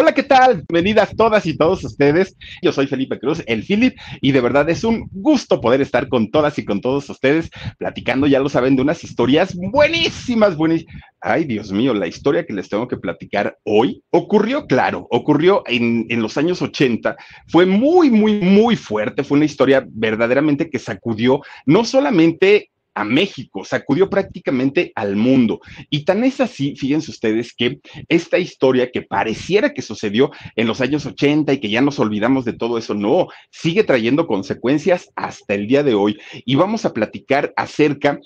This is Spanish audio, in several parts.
Hola, ¿qué tal? Bienvenidas todas y todos ustedes. Yo soy Felipe Cruz, el Philip, y de verdad es un gusto poder estar con todas y con todos ustedes platicando, ya lo saben, de unas historias buenísimas, buenísimas. Ay, Dios mío, la historia que les tengo que platicar hoy ocurrió, claro, ocurrió en, en los años 80, fue muy, muy, muy fuerte, fue una historia verdaderamente que sacudió no solamente a México, sacudió prácticamente al mundo. Y tan es así, fíjense ustedes, que esta historia que pareciera que sucedió en los años 80 y que ya nos olvidamos de todo eso, no, sigue trayendo consecuencias hasta el día de hoy. Y vamos a platicar acerca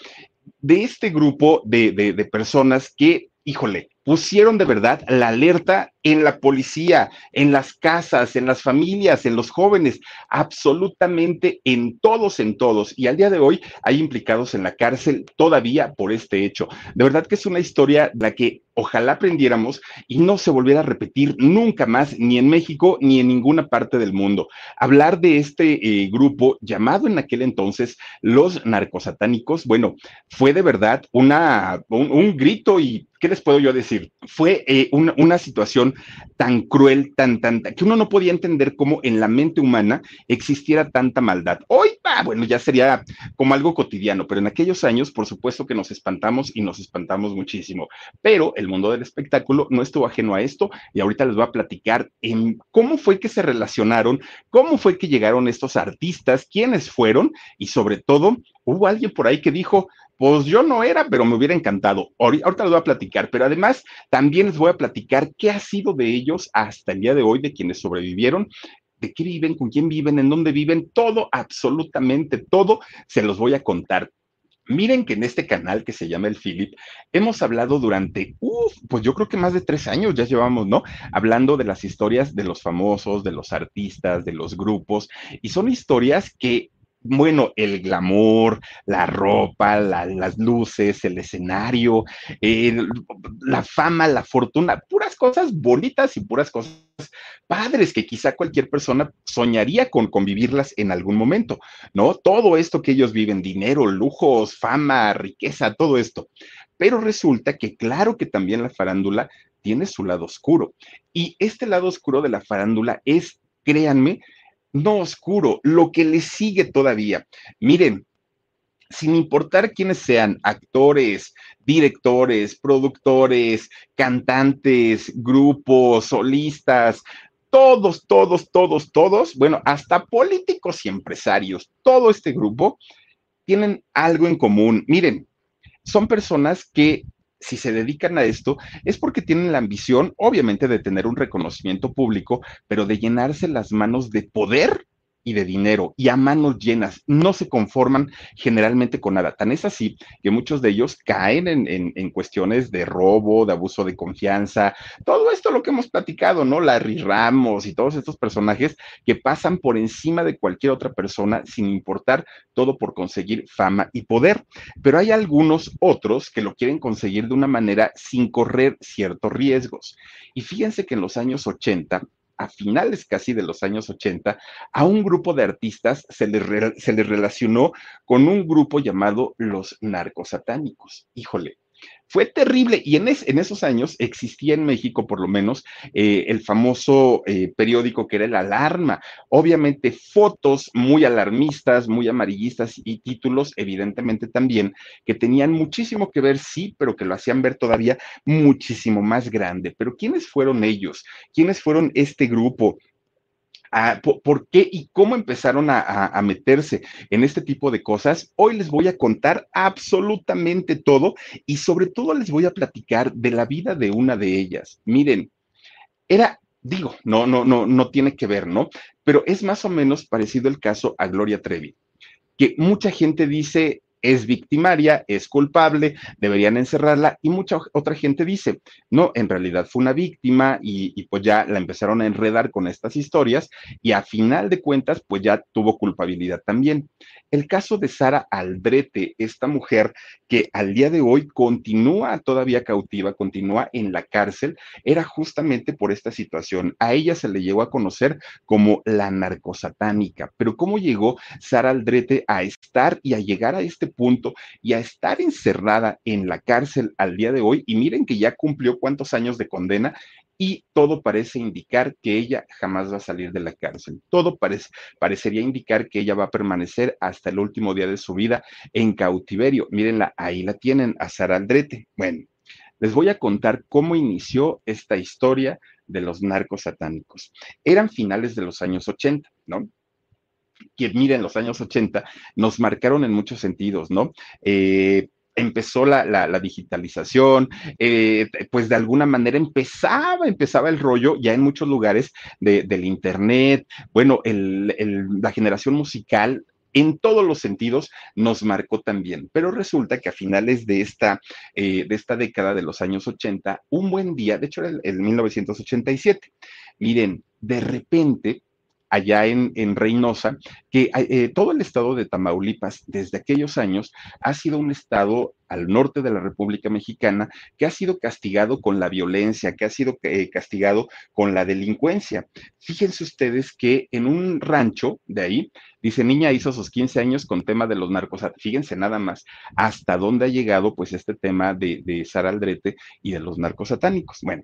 de este grupo de, de, de personas que, híjole, pusieron de verdad la alerta en la policía, en las casas, en las familias, en los jóvenes, absolutamente en todos, en todos. Y al día de hoy hay implicados en la cárcel todavía por este hecho. De verdad que es una historia de la que ojalá aprendiéramos y no se volviera a repetir nunca más, ni en México ni en ninguna parte del mundo. Hablar de este eh, grupo llamado en aquel entonces los narcosatánicos, bueno, fue de verdad una, un, grito y ¿qué les puedo yo decir? Fue eh, una, situación tan cruel, tan, tan, que uno no podía entender cómo en la mente humana existiera tanta maldad. Hoy, ah, bueno, ya sería como algo cotidiano, pero en aquellos años, por supuesto que nos espantamos y nos espantamos muchísimo. Pero el mundo del espectáculo no estuvo ajeno a esto y ahorita les voy a platicar en cómo fue que se relacionaron, cómo fue que llegaron estos artistas, quiénes fueron y sobre todo, hubo alguien por ahí que dijo, pues yo no era, pero me hubiera encantado. Ahorita les voy a platicar, pero además también les voy a platicar qué ha sido de ellos hasta el día de hoy, de quienes sobrevivieron, de qué viven, con quién viven, en dónde viven, todo, absolutamente todo, se los voy a contar. Miren que en este canal que se llama El Philip, hemos hablado durante, uff, pues yo creo que más de tres años ya llevamos, ¿no? Hablando de las historias de los famosos, de los artistas, de los grupos, y son historias que bueno, el glamour, la ropa, la, las luces, el escenario, la fama, la fortuna, puras cosas bonitas y puras cosas padres que quizá cualquier persona soñaría con convivirlas en algún momento, ¿no? Todo esto que ellos viven, dinero, lujos, fama, riqueza, todo esto. Pero resulta que claro que también la farándula tiene su lado oscuro. Y este lado oscuro de la farándula es, créanme, no oscuro, lo que le sigue todavía. Miren, sin importar quiénes sean, actores, directores, productores, cantantes, grupos, solistas, todos, todos, todos, todos, bueno, hasta políticos y empresarios, todo este grupo tienen algo en común. Miren, son personas que si se dedican a esto, es porque tienen la ambición, obviamente, de tener un reconocimiento público, pero de llenarse las manos de poder y de dinero y a manos llenas, no se conforman generalmente con nada. Tan es así que muchos de ellos caen en, en, en, cuestiones de robo, de abuso de confianza, todo esto lo que hemos platicado, ¿no? Larry Ramos y todos estos personajes que pasan por encima de cualquier otra persona sin importar todo por conseguir fama y poder. Pero hay algunos otros que lo quieren conseguir de una manera sin correr ciertos riesgos. Y fíjense que en los años 80 a finales casi de los años 80, a un grupo de artistas se les, re, se les relacionó con un grupo llamado los narcosatánicos. Híjole, fue terrible y en, es, en, esos años existía en México por lo menos eh, el famoso eh, periódico que era el Alarma. Obviamente fotos muy alarmistas, muy amarillistas y títulos evidentemente también que tenían muchísimo que ver, sí, pero que lo hacían ver todavía muchísimo más grande. Pero ¿quiénes fueron ellos? ¿Quiénes fueron este grupo? Por, por, qué y cómo empezaron a, a, a, meterse en este tipo de cosas. Hoy les voy a contar absolutamente todo y sobre todo les voy a platicar de la vida de una de ellas. Miren, era, digo, no, no, no, no tiene que ver, ¿no? Pero es más o menos parecido el caso a Gloria Trevi, que mucha gente dice, es victimaria, es culpable, deberían encerrarla y mucha otra gente dice, no, en realidad fue una víctima y, pues ya la empezaron a enredar con estas historias y a final de cuentas pues ya tuvo culpabilidad también. El caso de Sara Aldrete, esta mujer que al día de hoy continúa todavía cautiva, continúa en la cárcel, era justamente por esta situación. A ella se le llegó a conocer como la narcosatánica, pero ¿cómo llegó Sara Aldrete a estar y a llegar a este punto y a estar encerrada en la cárcel al día de hoy? Y miren que ya cumplió cuántos años de condena y todo parece indicar que ella jamás va a salir de la cárcel. Todo parece, parecería indicar que ella va a permanecer hasta el último día de su vida en cautiverio. Mírenla, ahí la tienen, a Sara Aldrete. Bueno, les voy a contar cómo inició esta historia de los narcos satánicos. Eran finales de los años 80, ¿no? Que miren, los años 80 nos marcaron en muchos sentidos, ¿no? Eh, empezó la, digitalización, eh, pues de alguna manera empezaba, empezaba el rollo ya en muchos lugares del Internet, bueno, la generación musical en todos los sentidos nos marcó también. Pero resulta que a finales de esta, eh, de esta década de los años 80, un buen día, de hecho era el, 1987, miren, de repente allá en, Reynosa, que eh, todo el estado de Tamaulipas desde aquellos años ha sido un estado al norte de la República Mexicana que ha sido castigado con la violencia, que ha sido eh, castigado con la delincuencia. Fíjense ustedes que en un rancho de ahí, dice, niña hizo sus 15 años con tema de los narcos. Fíjense nada más hasta dónde ha llegado pues este tema de, Sara Aldrete y de los narcos satánicos. Bueno,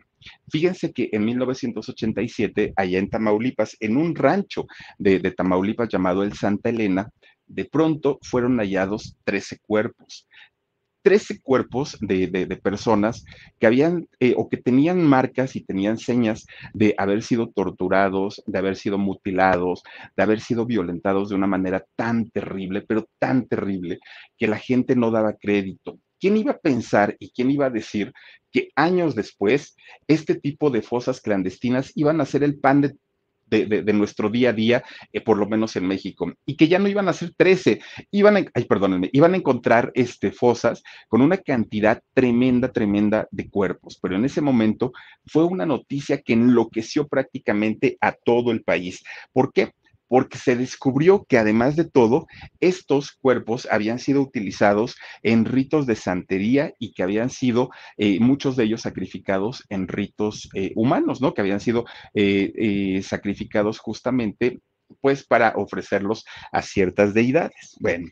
fíjense que en 1987, allá en Tamaulipas, en un rancho de Tamaulipas llamado el Santa Elena, de pronto fueron hallados 13 cuerpos. 13 cuerpos de, personas que habían eh, o que tenían marcas y tenían señas de haber sido torturados, de haber sido mutilados, de haber sido violentados de una manera tan terrible, pero tan terrible, que la gente no daba crédito. ¿Quién iba a pensar y quién iba a decir que años después este tipo de fosas clandestinas iban a ser el pan de de, nuestro día a día, eh, por lo menos en México, y que ya no iban a ser 13, iban a, ay, perdónenme, iban a encontrar este, fosas con una cantidad tremenda, tremenda de cuerpos, pero en ese momento fue una noticia que enloqueció prácticamente a todo el país. ¿Por qué? Porque se descubrió que además de todo, estos cuerpos habían sido utilizados en ritos de santería y que habían sido eh, muchos de ellos sacrificados en ritos eh, humanos, ¿no? Que habían sido eh, sacrificados justamente pues para ofrecerlos a ciertas deidades. Bueno,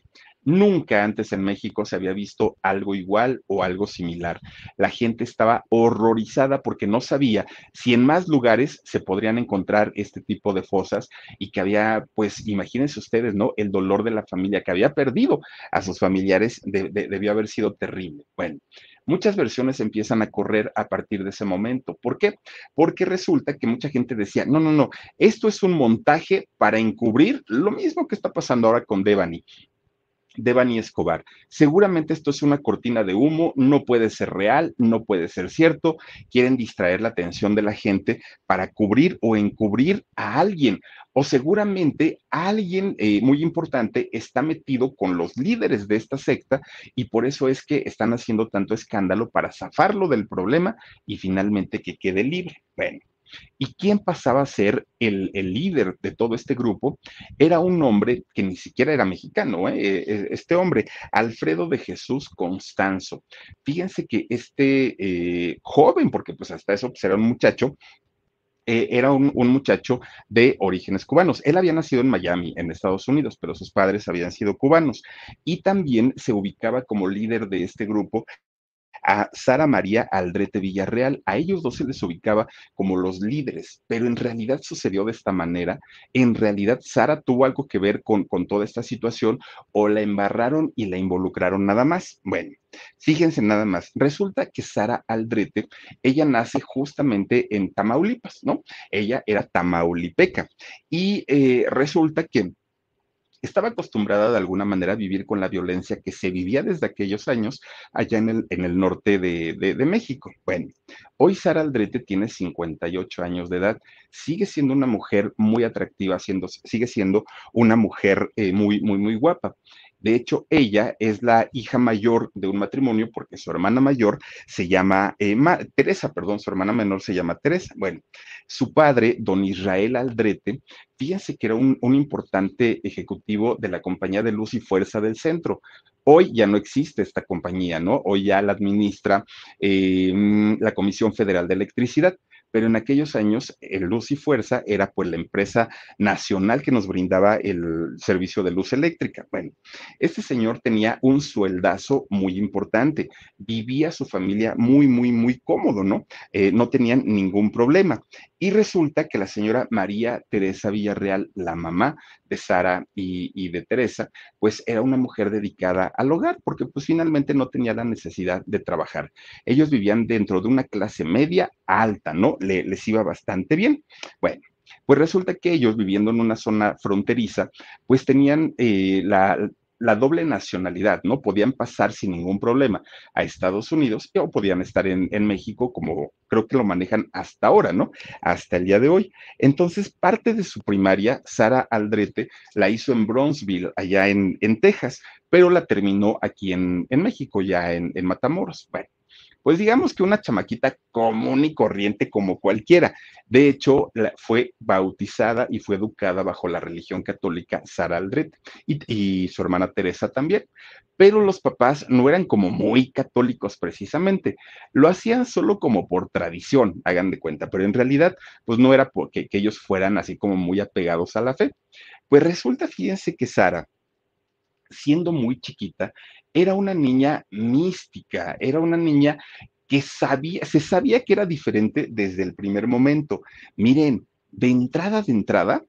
Nunca antes en México se había visto algo igual o algo similar. La gente estaba horrorizada porque no sabía si en más lugares se podrían encontrar este tipo de fosas y que había, pues imagínense ustedes, ¿no? El dolor de la familia que había perdido a sus familiares debió haber sido terrible. Bueno, muchas versiones empiezan a correr a partir de ese momento. ¿Por qué? Porque resulta que mucha gente decía, no, no, no, esto es un montaje para encubrir lo mismo que está pasando ahora con Devani. Devani Escobar. Seguramente esto es una cortina de humo, no puede ser real, no puede ser cierto. Quieren distraer la atención de la gente para cubrir o encubrir a alguien. O seguramente alguien eh, muy importante está metido con los líderes de esta secta y por eso es que están haciendo tanto escándalo para zafarlo del problema y finalmente que quede libre. Bueno. ¿Y quién pasaba a ser el, líder de todo este grupo? Era un hombre que ni siquiera era mexicano, ¿eh? Eh, eh, este hombre, Alfredo de Jesús Constanzo. Fíjense que este joven, porque pues hasta eso pues, era un muchacho, era un, un, muchacho de orígenes cubanos. Él había nacido en Miami, en Estados Unidos, pero sus padres habían sido cubanos. Y también se ubicaba como líder de este grupo a Sara María Aldrete Villarreal. A ellos dos se les ubicaba como los líderes, pero en realidad sucedió de esta manera. En realidad, Sara tuvo algo que ver con, con toda esta situación o la embarraron y la involucraron nada más. Bueno, fíjense nada más. Resulta que Sara Aldrete, ella nace justamente en Tamaulipas, ¿no? Ella era tamaulipeca y eh, resulta que estaba acostumbrada de alguna manera a vivir con la violencia que se vivía desde aquellos años allá en el, en el norte de, México. Bueno, hoy Sara Aldrete tiene 58 años de edad, sigue siendo una mujer muy atractiva, siendo, sigue siendo una mujer eh, muy, muy, muy guapa. De hecho, ella es la hija mayor de un matrimonio porque su hermana mayor se llama eh, Teresa, perdón, su hermana menor se llama Teresa. Bueno, su padre, don Israel Aldrete, fíjense que era un, importante ejecutivo de la compañía de luz y fuerza del centro. Hoy ya no existe esta compañía, ¿no? Hoy ya la administra eh, la Comisión Federal de Electricidad pero en aquellos años el Luz y Fuerza era pues la empresa nacional que nos brindaba el servicio de luz eléctrica. Bueno, este señor tenía un sueldazo muy importante, vivía su familia muy, muy, muy cómodo, ¿no? Eh, no tenían ningún problema. Y resulta que la señora María Teresa Villarreal, la mamá de Sara y, de Teresa, pues era una mujer dedicada al hogar, porque pues finalmente no tenía la necesidad de trabajar. Ellos vivían dentro de una clase media alta, ¿no? les iba bastante bien. Bueno, pues resulta que ellos viviendo en una zona fronteriza, pues tenían eh, la, la doble nacionalidad, ¿no? Podían pasar sin ningún problema a Estados Unidos o podían estar en, México, como creo que lo manejan hasta ahora, ¿no? Hasta el día de hoy. Entonces, parte de su primaria, Sara Aldrete, la hizo en Bronzeville, allá en, Texas, pero la terminó aquí en, México, ya en, en Matamoros. Bueno, pues digamos que una chamaquita común y corriente como cualquiera. De hecho, fue bautizada y fue educada bajo la religión católica Sara Aldrete y, su hermana Teresa también. Pero los papás no eran como muy católicos precisamente, lo hacían solo como por tradición, hagan de cuenta, pero en realidad pues no era porque que ellos fueran así como muy apegados a la fe. Pues resulta, fíjense que Sara, siendo muy chiquita, era una niña mística, era una niña que sabía, se sabía que era diferente desde el primer momento. Miren, de entrada, de entrada,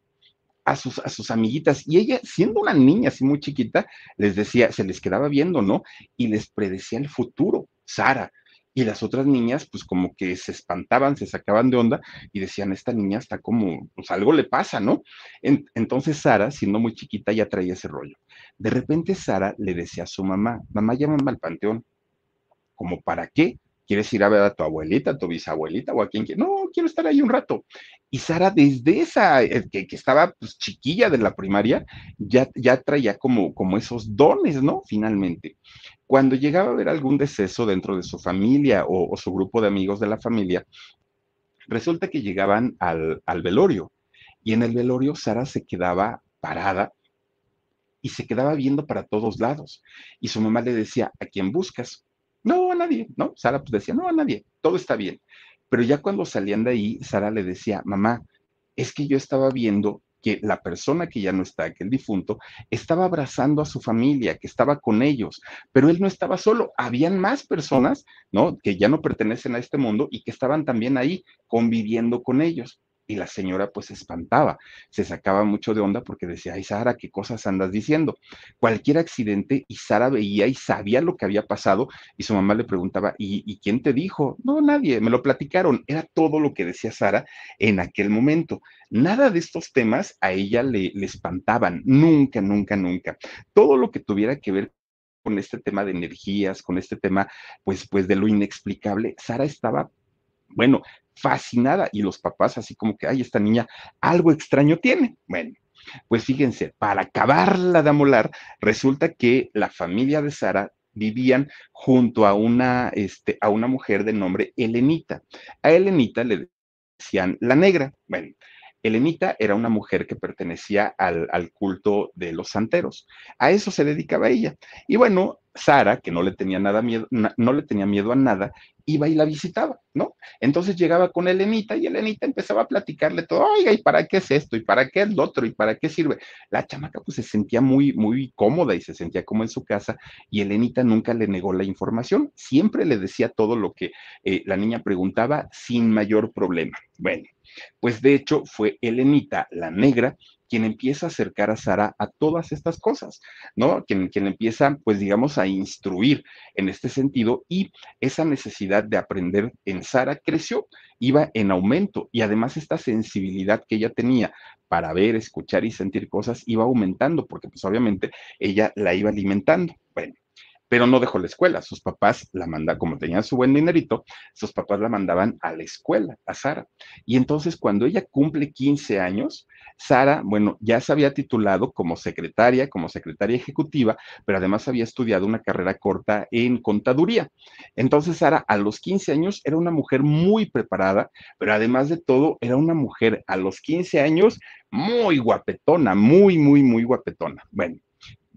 a sus, a sus amiguitas, y ella, siendo una niña así muy chiquita, les decía, se les quedaba viendo, ¿no? Y les predecía el futuro, Sara. Y las otras niñas, pues como que se espantaban, se sacaban de onda y decían, esta niña está como, pues algo le pasa, ¿no? entonces Sara, siendo muy chiquita, ya traía ese rollo. De repente Sara le decía a su mamá, mamá, llámame al panteón. ¿Como para qué? ¿Quieres ir a ver a tu abuelita, a tu bisabuelita o a quien quiera? No, quiero estar ahí un rato. Y Sara, desde esa, eh, que, estaba pues, chiquilla de la primaria, ya, ya traía como, como esos dones, ¿no? Finalmente. Cuando llegaba a ver algún deceso dentro de su familia o, su grupo de amigos de la familia, resulta que llegaban al, al velorio. Y en el velorio Sara se quedaba parada y se quedaba viendo para todos lados. Y su mamá le decía, ¿a quién buscas? No, a nadie, ¿no? Sara pues decía, no, a nadie, todo está bien. Pero ya cuando salían de ahí, Sara le decía, mamá, es que yo estaba viendo que la persona que ya no está, que el difunto, estaba abrazando a su familia, que estaba con ellos, pero él no estaba solo, habían más personas, ¿no? Que ya no pertenecen a este mundo y que estaban también ahí conviviendo con ellos. Y la señora pues se espantaba, se sacaba mucho de onda porque decía, ay Sara, ¿qué cosas andas diciendo? Cualquier accidente y Sara veía y sabía lo que había pasado y su mamá le preguntaba, ¿y, quién te dijo? No, nadie, me lo platicaron. Era todo lo que decía Sara en aquel momento. Nada de estos temas a ella le, le espantaban, nunca, nunca, nunca. Todo lo que tuviera que ver con este tema de energías, con este tema, pues, pues de lo inexplicable, Sara estaba bueno, fascinada y los papás así como que, ay, esta niña algo extraño tiene. Bueno, pues fíjense, para acabarla de amolar, resulta que la familia de Sara vivían junto a una, este, a una mujer de nombre Elenita. A Elenita le decían la negra. Bueno, Elenita era una mujer que pertenecía al, culto de los santeros. A eso se dedicaba ella. Y bueno, Sara, que no le tenía nada miedo, no le tenía miedo a nada, iba y la visitaba, ¿no? Entonces llegaba con Elenita y Elenita empezaba a platicarle todo, oiga, ¿y para qué es esto? ¿Y para qué es lo otro? ¿Y para qué sirve? La chamaca pues se sentía muy, muy cómoda y se sentía como en su casa y Elenita nunca le negó la información, siempre le decía todo lo que eh, la niña preguntaba sin mayor problema. Bueno, pues de hecho fue Elenita, la negra, quien empieza a acercar a Sara a todas estas cosas, ¿no? Quien, quien empieza, pues digamos, a instruir en este sentido y esa necesidad de aprender en Sara creció, iba en aumento y además esta sensibilidad que ella tenía para ver, escuchar y sentir cosas iba aumentando porque pues obviamente ella la iba alimentando. Bueno, pero no dejó la escuela. Sus papás la mandaban, como tenían su buen dinerito, sus papás la mandaban a la escuela, a Sara. Y entonces cuando ella cumple 15 años, Sara, bueno, ya se había titulado como secretaria, como secretaria ejecutiva, pero además había estudiado una carrera corta en contaduría. Entonces Sara a los 15 años era una mujer muy preparada, pero además de todo era una mujer a los 15 años muy guapetona, muy, muy, muy guapetona. Bueno,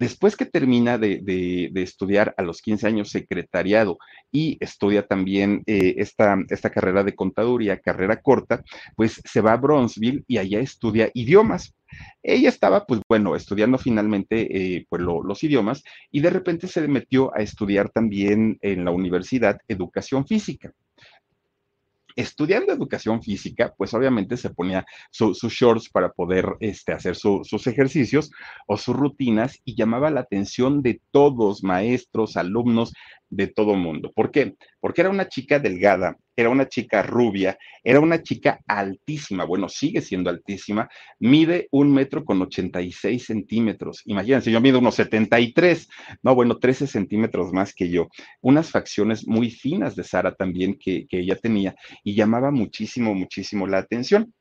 Después que termina de, estudiar a los 15 años secretariado y estudia también eh, esta, carrera de contaduría, carrera corta, pues se va a Bronzeville y allá estudia idiomas. Ella estaba, pues bueno, estudiando finalmente eh, pues, los idiomas y de repente se metió a estudiar también en la universidad educación física estudiando educación física, pues obviamente se ponía sus shorts para poder este, hacer sus ejercicios o sus rutinas y llamaba la atención de todos, maestros, alumnos, de todo mundo. ¿Por qué? Porque era una chica delgada, era una chica rubia, era una chica altísima, bueno, sigue siendo altísima, mide un metro con 86 centímetros. Imagínense, yo mido unos 73, no, bueno, 13 centímetros más que yo. Unas facciones muy finas de Sara también que, que ella tenía y llamaba muchísimo, muchísimo la atención.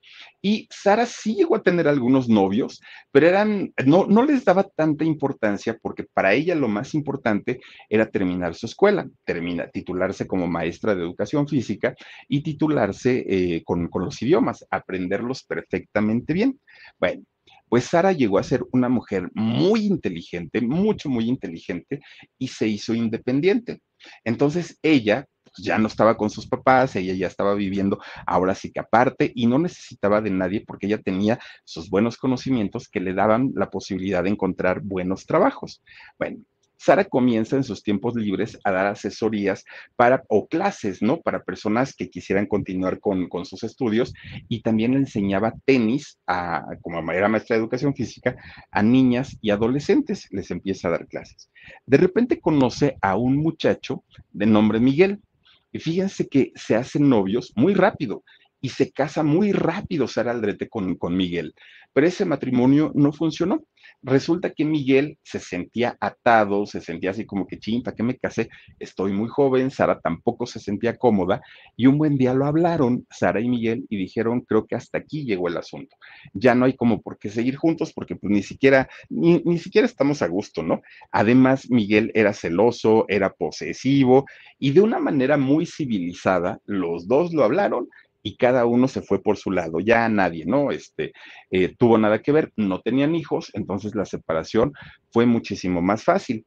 Y Sara sí llegó a tener algunos novios, pero eran, no, no les daba tanta importancia porque para ella lo más importante era terminar su escuela, termina, titularse como maestra de educación física y titularse eh, con, los idiomas, aprenderlos perfectamente bien. Bueno, pues Sara llegó a ser una mujer muy inteligente, mucho, muy inteligente, y se hizo independiente. Entonces ella pues, ya no estaba con sus papás, ella ya estaba viviendo ahora sí que aparte y no necesitaba de nadie porque ella tenía sus buenos conocimientos que le daban la posibilidad de encontrar buenos trabajos. Bueno, Sara comienza en sus tiempos libres a dar asesorías para, o clases, ¿no? Para personas que quisieran continuar con, con sus estudios y también enseñaba tenis, a, como era maestra de educación física, a niñas y adolescentes, les empieza a dar clases. De repente conoce a un muchacho de nombre Miguel. Y fíjense que se hacen novios muy rápido y se casa muy rápido Sara Aldrete con, con Miguel. Pero ese matrimonio no funcionó Resulta que Miguel se sentía atado, se sentía así como que, chinta, que me casé? Estoy muy joven, Sara tampoco se sentía cómoda y un buen día lo hablaron, Sara y Miguel, y dijeron, creo que hasta aquí llegó el asunto. Ya no hay como por qué seguir juntos porque pues ni siquiera, ni, ni siquiera estamos a gusto, ¿no? Además, Miguel era celoso, era posesivo y de una manera muy civilizada, los dos lo hablaron y cada uno se fue por su lado, ya nadie, ¿no? Este, eh, tuvo nada que ver, no tenían hijos, entonces la separación fue muchísimo más fácil.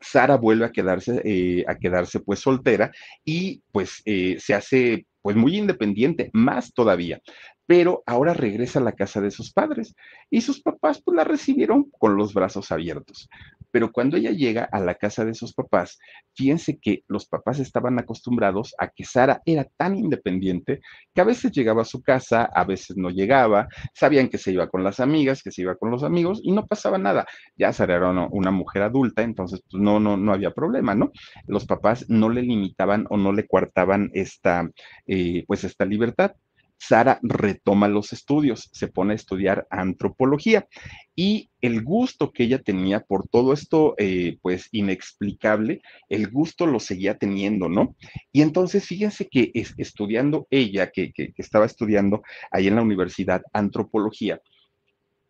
Sara vuelve a quedarse, eh, a quedarse pues soltera y pues eh, se hace pues muy independiente, más todavía pero ahora regresa a la casa de sus padres y sus papás pues la recibieron con los brazos abiertos. Pero cuando ella llega a la casa de sus papás, fíjense que los papás estaban acostumbrados a que Sara era tan independiente que a veces llegaba a su casa, a veces no llegaba, sabían que se iba con las amigas, que se iba con los amigos y no pasaba nada. Ya Sara era una, mujer adulta, entonces pues, no, no, no había problema, ¿no? Los papás no le limitaban o no le coartaban esta, eh, pues esta libertad. Sara retoma los estudios, se pone a estudiar antropología y el gusto que ella tenía por todo esto, eh, pues inexplicable, el gusto lo seguía teniendo, ¿no? Y entonces fíjense que estudiando ella, que, que estaba estudiando ahí en la universidad antropología,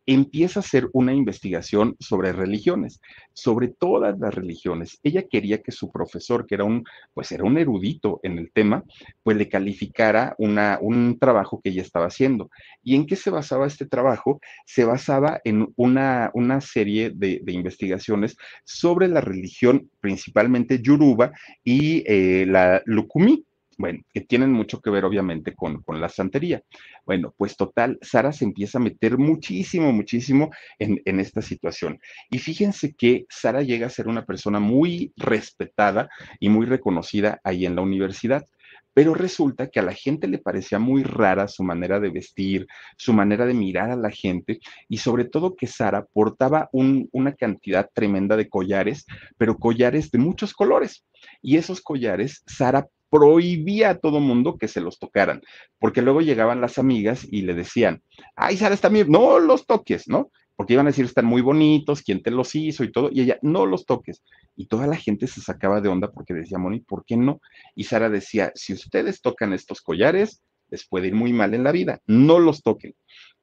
empieza a hacer una investigación sobre religiones, sobre todas las religiones. Ella quería que su profesor, que era un, pues era un erudito en el tema, pues le calificara una, un trabajo que ella estaba haciendo. ¿Y en qué se basaba este trabajo? Se basaba en una, una serie de, investigaciones sobre la religión, principalmente Yoruba y eh, la Lukumi bueno, que tienen mucho que ver obviamente con, la santería. Bueno, pues total, Sara se empieza a meter muchísimo, muchísimo en, en, esta situación. Y fíjense que Sara llega a ser una persona muy respetada y muy reconocida ahí en la universidad. Pero resulta que a la gente le parecía muy rara su manera de vestir, su manera de mirar a la gente y sobre todo que Sara portaba una cantidad tremenda de collares, pero collares de muchos colores. Y esos collares, Sara prohibía a todo mundo que se los tocaran, porque luego llegaban las amigas y le decían, ay, Sara está bien, no los toques, ¿no? Porque iban a decir, están muy bonitos, quién te los hizo y todo, y ella, no los toques. Y toda la gente se sacaba de onda porque decía, Moni, ¿por qué no? Y Sara decía, si ustedes tocan estos collares, les puede ir muy mal en la vida, no los toquen.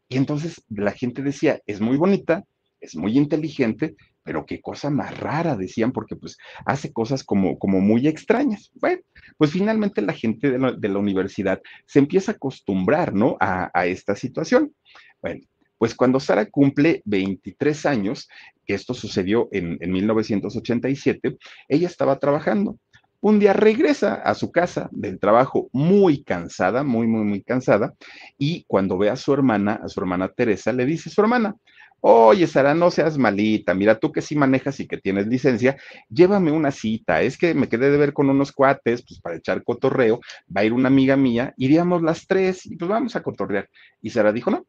Y entonces la gente decía, es muy bonita, es muy inteligente, pero qué cosa más rara, decían, porque pues hace cosas como, como muy extrañas. Bueno, pues finalmente la gente de la, universidad se empieza a acostumbrar, ¿no? A, esta situación. Bueno, Pues cuando Sara cumple 23 años, que esto sucedió en, en 1987, ella estaba trabajando. Un día regresa a su casa del trabajo muy cansada, muy, muy, muy cansada, y cuando ve a su hermana, a su hermana Teresa, le dice su hermana, Oye, Sara, no seas malita. Mira, tú que sí manejas y que tienes licencia, llévame una cita. Es que me quedé de ver con unos cuates, pues para echar cotorreo. Va a ir una amiga mía, iríamos las tres y pues vamos a cotorrear. Y Sara dijo, no,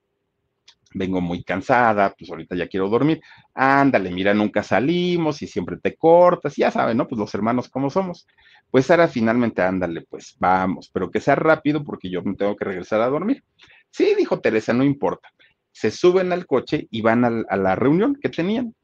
vengo muy cansada, pues ahorita ya quiero dormir. Ándale, mira, nunca salimos y siempre te cortas, ya saben, ¿no? Pues los hermanos como somos. Pues Sara finalmente, ándale, pues vamos, pero que sea rápido porque yo me tengo que regresar a dormir. Sí, dijo Teresa, no importa se suben al coche y van a, la reunión que tenían.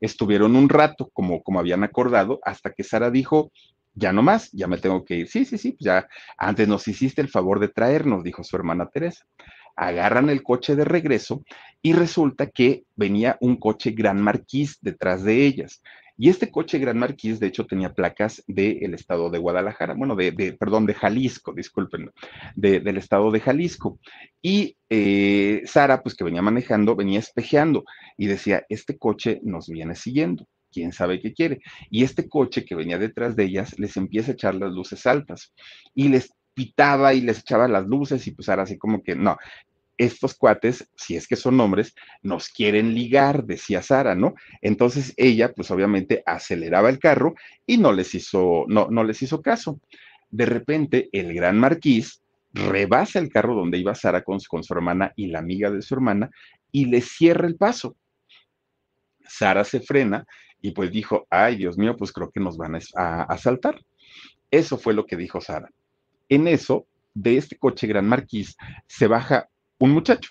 estuvieron un rato, como, como habían acordado, hasta que Sara dijo, ya no más, ya me tengo que ir. Sí, sí, sí, pues ya antes nos hiciste el favor de traernos, dijo su hermana Teresa. Agarran el coche de regreso y resulta que venía un coche Gran Marquís detrás de ellas. Y este coche Gran Marquís, de hecho, tenía placas del estado de Guadalajara, bueno, de, perdón, de Jalisco, disculpen, del estado de Jalisco. Y eh, Sara, pues que venía manejando, venía espejeando y decía, este coche nos viene siguiendo quién sabe qué quiere. Y este coche que venía detrás de ellas les empieza a echar las luces altas y les pitaba y les echaba las luces y pues ahora así como que no, estos cuates, si es que son hombres, nos quieren ligar, decía Sara, ¿no? Entonces ella, pues obviamente aceleraba el carro y no les hizo, no, no les hizo caso. De repente, el gran marquís rebasa el carro donde iba Sara con, con su hermana y la amiga de su hermana y le cierra el paso. Sara se frena y pues dijo, ay Dios mío, pues creo que nos van a asaltar. Eso fue lo que dijo Sara. En eso, de este coche Gran Marquís se baja un muchacho.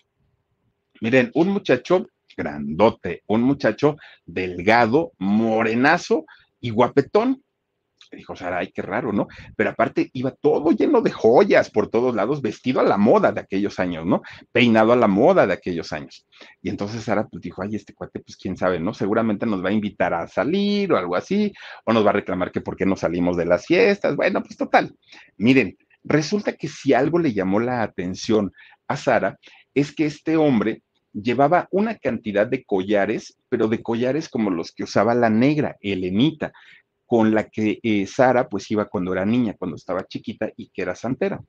Miren, un muchacho grandote, un muchacho delgado, morenazo y guapetón. Dijo ay, qué raro, ¿no? Pero aparte iba todo lleno de joyas por todos lados, vestido a la moda de aquellos años, ¿no? Peinado a la moda de aquellos años. Y entonces Sara pues dijo, ay, este cuate, pues quién sabe, ¿no? Seguramente nos va a invitar a salir o algo así, o nos va a reclamar que por qué no salimos de las fiestas. Bueno, pues total. Miren, resulta que si algo le llamó la atención a Sara es que este hombre llevaba una cantidad de collares, pero de collares como los que usaba la negra, Elenita, con la que eh, Sara pues iba cuando era niña, cuando estaba chiquita y que era santera.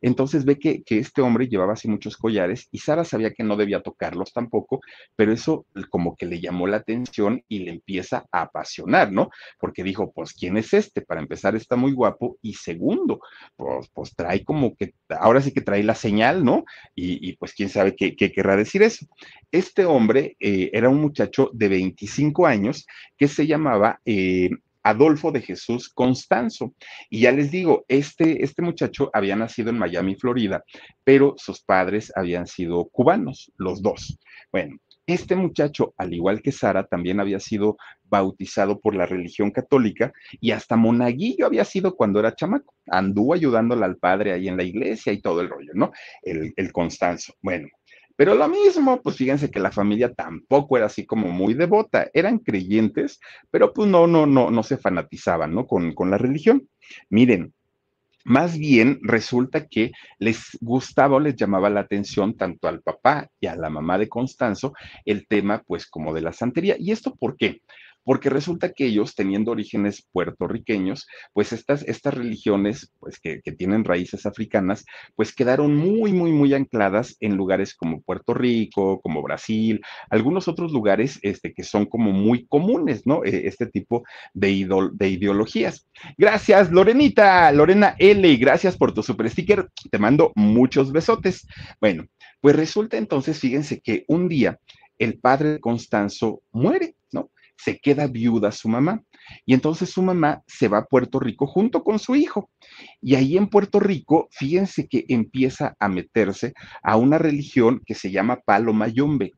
Entonces ve que, que, este hombre llevaba así muchos collares y Sara sabía que no debía tocarlos tampoco, pero eso como que le llamó la atención y le empieza a apasionar, ¿no? Porque dijo, pues, ¿quién es este? Para empezar, está muy guapo y segundo, pues, pues trae como que, ahora sí que trae la señal, ¿no? Y, pues quién sabe qué, qué, querrá decir eso. Este hombre eh, era un muchacho de 25 años que se llamaba... Eh, Adolfo de Jesús Constanzo. Y ya les digo, este, este muchacho había nacido en Miami, Florida, pero sus padres habían sido cubanos, los dos. Bueno, este muchacho, al igual que Sara, también había sido bautizado por la religión católica y hasta monaguillo había sido cuando era chamaco. Anduvo ayudándole al padre ahí en la iglesia y todo el rollo, ¿no? El, el Constanzo. Bueno, pero lo mismo, pues fíjense que la familia tampoco era así como muy devota, eran creyentes, pero pues no, no, no, no se fanatizaban, ¿no? Con, con la religión. Miren, más bien resulta que les gustaba o les llamaba la atención tanto al papá y a la mamá de Constanzo el tema, pues, como de la santería. ¿Y esto por qué? Porque resulta que ellos, teniendo orígenes puertorriqueños, pues estas, estas religiones, pues que, tienen raíces africanas, pues quedaron muy, muy, muy ancladas en lugares como Puerto Rico, como Brasil, algunos otros lugares este, que son como muy comunes, ¿no? E, este tipo de, de ideologías. Gracias, Lorenita, Lorena L, gracias por tu super sticker, te mando muchos besotes. Bueno, pues resulta entonces, fíjense que un día el padre Constanzo muere. Se queda viuda su mamá. Y entonces su mamá se va a Puerto Rico junto con su hijo. Y ahí en Puerto Rico, fíjense que empieza a meterse a una religión que se llama Palo Mayombe.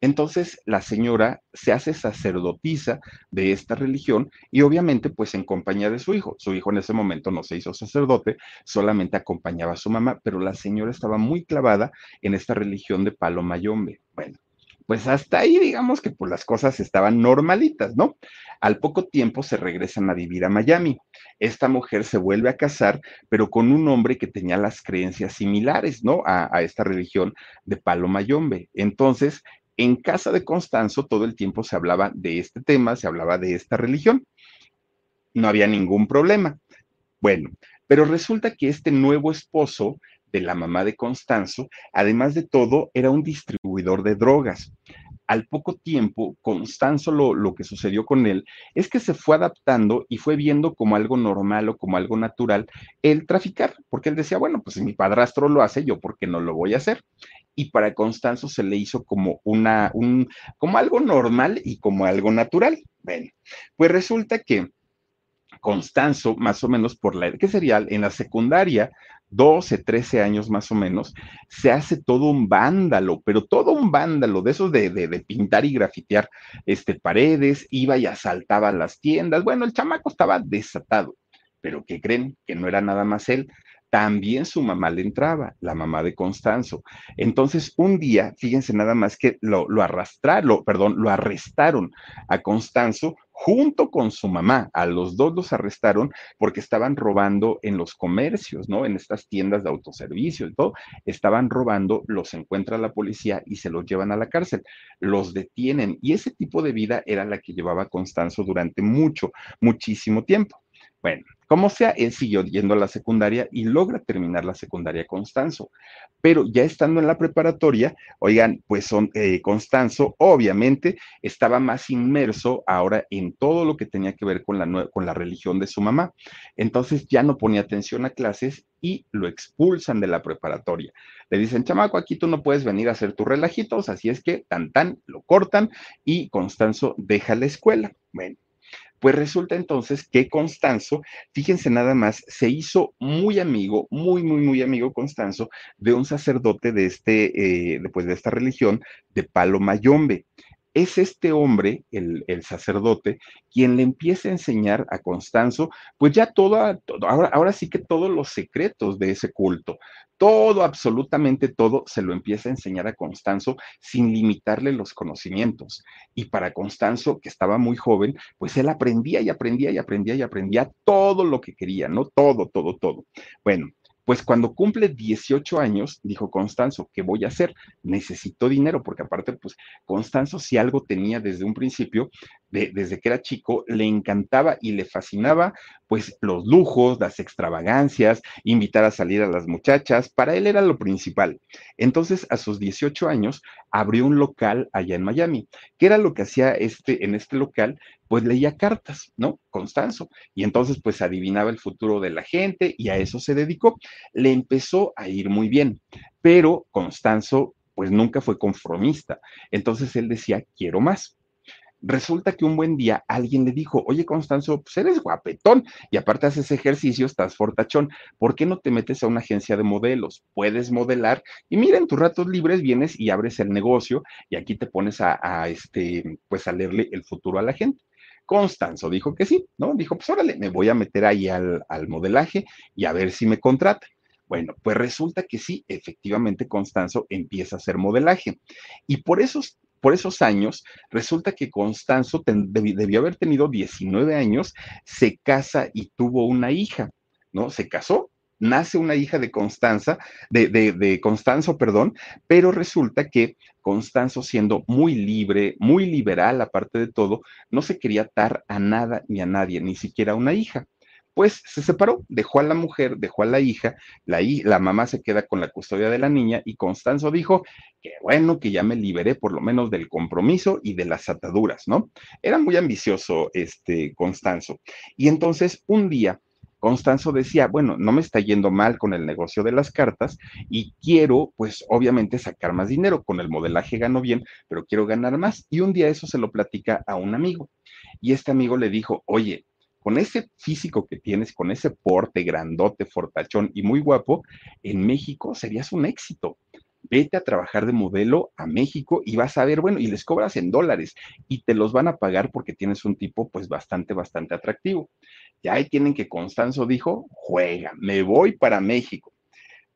Entonces la señora se hace sacerdotisa de esta religión y obviamente pues en compañía de su hijo. Su hijo en ese momento no se hizo sacerdote, solamente acompañaba a su mamá, pero la señora estaba muy clavada en esta religión de Palo Mayombe. Bueno, pues hasta ahí digamos que pues las cosas estaban normalitas, ¿no? Al poco tiempo se regresan a vivir a Miami. Esta mujer se vuelve a casar, pero con un hombre que tenía las creencias similares, ¿no? A, a esta religión de Palo Mayombe. Entonces, en casa de Constanzo todo el tiempo se hablaba de este tema, se hablaba de esta religión. No había ningún problema. Bueno, pero resulta que este nuevo esposo de la mamá de Constanzo, además de todo, era un distribuidor de drogas. Al poco tiempo, Constanzo lo, que sucedió con él es que se fue adaptando y fue viendo como algo normal o como algo natural el traficar, porque él decía, bueno, pues si mi padrastro lo hace, yo por qué no lo voy a hacer. Y para Constanzo se le hizo como una, un, como algo normal y como algo natural. Bueno, pues resulta que Constanzo, más o menos por la, ¿qué sería? En la secundaria, 12, 13 años más o menos, se hace todo un vándalo, pero todo un vándalo, de esos de, de, pintar y grafitear este, paredes, iba y asaltaba las tiendas. Bueno, el chamaco estaba desatado, pero ¿qué creen? Que no era nada más él. También su mamá le entraba, la mamá de Constanzo. Entonces, un día, fíjense nada más que lo, lo arrastraron, perdón, lo arrestaron a Constanzo junto con su mamá. A los dos los arrestaron porque estaban robando en los comercios, ¿no? En estas tiendas de autoservicio y todo. Estaban robando, los encuentra la policía y se los llevan a la cárcel. Los detienen. Y ese tipo de vida era la que llevaba Constanzo durante mucho, muchísimo tiempo. Bueno, como sea, él siguió yendo a la secundaria y logra terminar la secundaria Constanzo. Pero ya estando en la preparatoria, oigan, pues son, eh, Constanzo obviamente estaba más inmerso ahora en todo lo que tenía que ver con la, con la religión de su mamá. Entonces ya no ponía atención a clases y lo expulsan de la preparatoria. Le dicen, chamaco, aquí tú no puedes venir a hacer tus relajitos, así es que tan tan lo cortan y Constanzo deja la escuela. Bueno, pues resulta entonces que Constanzo, fíjense nada más, se hizo muy amigo, muy, muy, muy amigo Constanzo de un sacerdote de este, eh, pues de esta religión, de Palo Mayombe es este hombre, el, el, sacerdote, quien le empieza a enseñar a Constanzo, pues ya todo, ahora, ahora, sí que todos los secretos de ese culto, todo, absolutamente todo, se lo empieza a enseñar a Constanzo sin limitarle los conocimientos. Y para Constanzo, que estaba muy joven, pues él aprendía y aprendía y aprendía y aprendía todo lo que quería, ¿no? Todo, todo, todo. Bueno, pues cuando cumple 18 años, dijo Constanzo, ¿qué voy a hacer? Necesito dinero, porque aparte, pues Constanzo si algo tenía desde un principio, de, desde que era chico, le encantaba y le fascinaba, pues los lujos, las extravagancias, invitar a salir a las muchachas, para él era lo principal. Entonces, a sus 18 años, abrió un local allá en Miami. ¿Qué era lo que hacía este, en este local? Pues leía cartas, ¿no? Constanzo. Y entonces, pues adivinaba el futuro de la gente y a eso se dedicó. Le empezó a ir muy bien, pero Constanzo, pues nunca fue conformista. Entonces él decía, quiero más resulta que un buen día alguien le dijo, oye Constanzo, pues eres guapetón y aparte haces ejercicio, estás fortachón, ¿por qué no te metes a una agencia de modelos? Puedes modelar y mira, en tus ratos libres vienes y abres el negocio y aquí te pones a, este, pues a leerle el futuro a la gente. Constanzo dijo que sí, ¿no? Dijo, pues órale, me voy a meter ahí al, al modelaje y a ver si me contratan. Bueno, pues resulta que sí, efectivamente Constanzo empieza a hacer modelaje. Y por esos por esos años, resulta que Constanzo ten, debió haber tenido 19 años, se casa y tuvo una hija, ¿no? Se casó, nace una hija de Constanza, de, de, de, Constanzo, perdón, pero resulta que Constanzo, siendo muy libre, muy liberal, aparte de todo, no se quería atar a nada ni a nadie, ni siquiera a una hija pues se separó, dejó a la mujer, dejó a la hija, la, la mamá se queda con la custodia de la niña y Constanzo dijo que bueno, que ya me liberé por lo menos del compromiso y de las ataduras, ¿no? Era muy ambicioso este Constanzo. Y entonces un día Constanzo decía, bueno, no me está yendo mal con el negocio de las cartas y quiero, pues obviamente, sacar más dinero. Con el modelaje gano bien, pero quiero ganar más. Y un día eso se lo platica a un amigo. Y este amigo le dijo, oye, con ese físico que tienes, con ese porte grandote, fortachón y muy guapo, en México serías un éxito. Vete a trabajar de modelo a México y vas a ver, bueno, y les cobras en dólares y te los van a pagar porque tienes un tipo pues bastante, bastante atractivo. Ya ahí tienen que Constanzo dijo, juega, me voy para México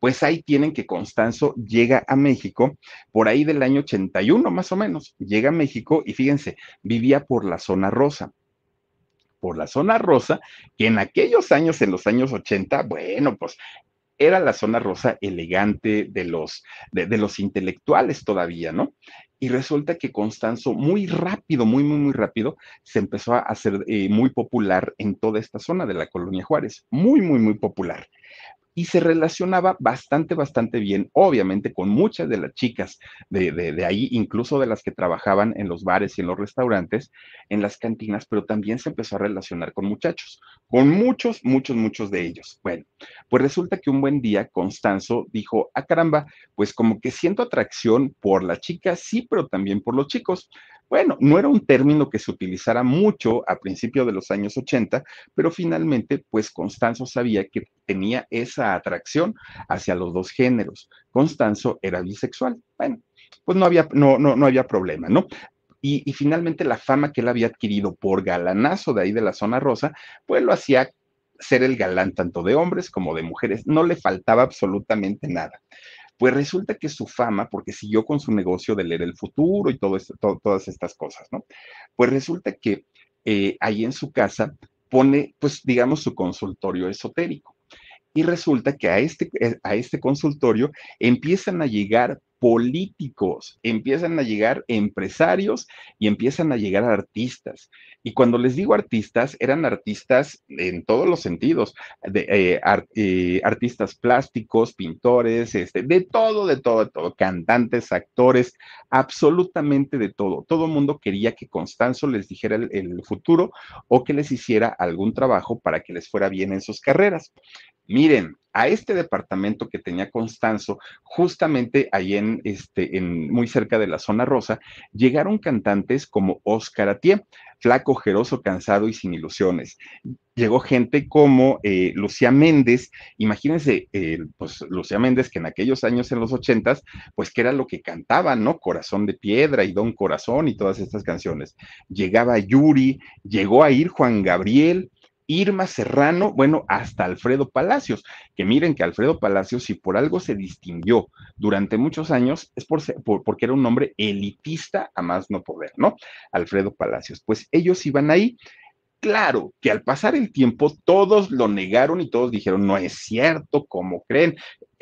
Pues ahí tienen que Constanzo llega a México por ahí del año 81 más o menos. Llega a México y fíjense, vivía por la zona rosa por la zona rosa, que en aquellos años, en los años 80, bueno, pues era la zona rosa elegante de los, de, los intelectuales todavía, ¿no? Y resulta que Constanzo muy rápido, muy, muy, muy rápido, se empezó a hacer eh, muy popular en toda esta zona de la colonia Juárez, muy, muy, muy popular y se relacionaba bastante, bastante bien, obviamente, con muchas de las chicas de, de, ahí, incluso de las que trabajaban en los bares y en los restaurantes, en las cantinas, pero también se empezó a relacionar con muchachos, con muchos, muchos, muchos de ellos. Bueno, pues resulta que un buen día Constanzo dijo, ah, caramba, pues como que siento atracción por las chicas, sí, pero también por los chicos. Bueno, no era un término que se utilizara mucho a principios de los años 80, pero finalmente, pues Constanzo sabía que tenía esa atracción hacia los dos géneros. Constanzo era bisexual. Bueno, pues no había, no, no, no había problema, ¿no? Y, y, finalmente la fama que él había adquirido por galanazo de ahí de la zona rosa, pues lo hacía ser el galán tanto de hombres como de mujeres. No le faltaba absolutamente nada. Pues resulta que su fama, porque siguió con su negocio de leer el futuro y todo esto, todas estas cosas, ¿no? Pues resulta que eh, ahí en su casa pone, pues digamos, su consultorio esotérico. Y resulta que a este, eh, a este consultorio empiezan a llegar políticos, empiezan a llegar empresarios y empiezan a llegar artistas. Y cuando les digo artistas, eran artistas en todos los sentidos, de, eh, eh, artistas plásticos, pintores, este, de todo, de todo, de todo, cantantes, actores, absolutamente de todo. Todo el mundo quería que Constanzo les dijera el, el futuro o que les hiciera algún trabajo para que les fuera bien en sus carreras. Miren, a este departamento que tenía Constanzo, justamente ahí en, este, en, muy cerca de la zona rosa, llegaron cantantes como Oscar Atié, flaco, jeroso, cansado y sin ilusiones. Llegó gente como eh, Lucía Méndez, imagínense, eh, pues Lucía Méndez, que en aquellos años, en los ochentas, pues que era lo que cantaba, ¿no? Corazón de Piedra y Don Corazón y todas estas canciones. Llegaba Yuri, llegó a ir Juan Gabriel, Irma Serrano, bueno, hasta Alfredo Palacios, que miren que Alfredo Palacios, si por algo se distinguió durante muchos años, es por, porque era un hombre elitista a más no poder, ¿no? Alfredo Palacios. Pues ellos iban ahí. Claro que al pasar el tiempo todos lo negaron y todos dijeron, no es cierto, ¿cómo creen?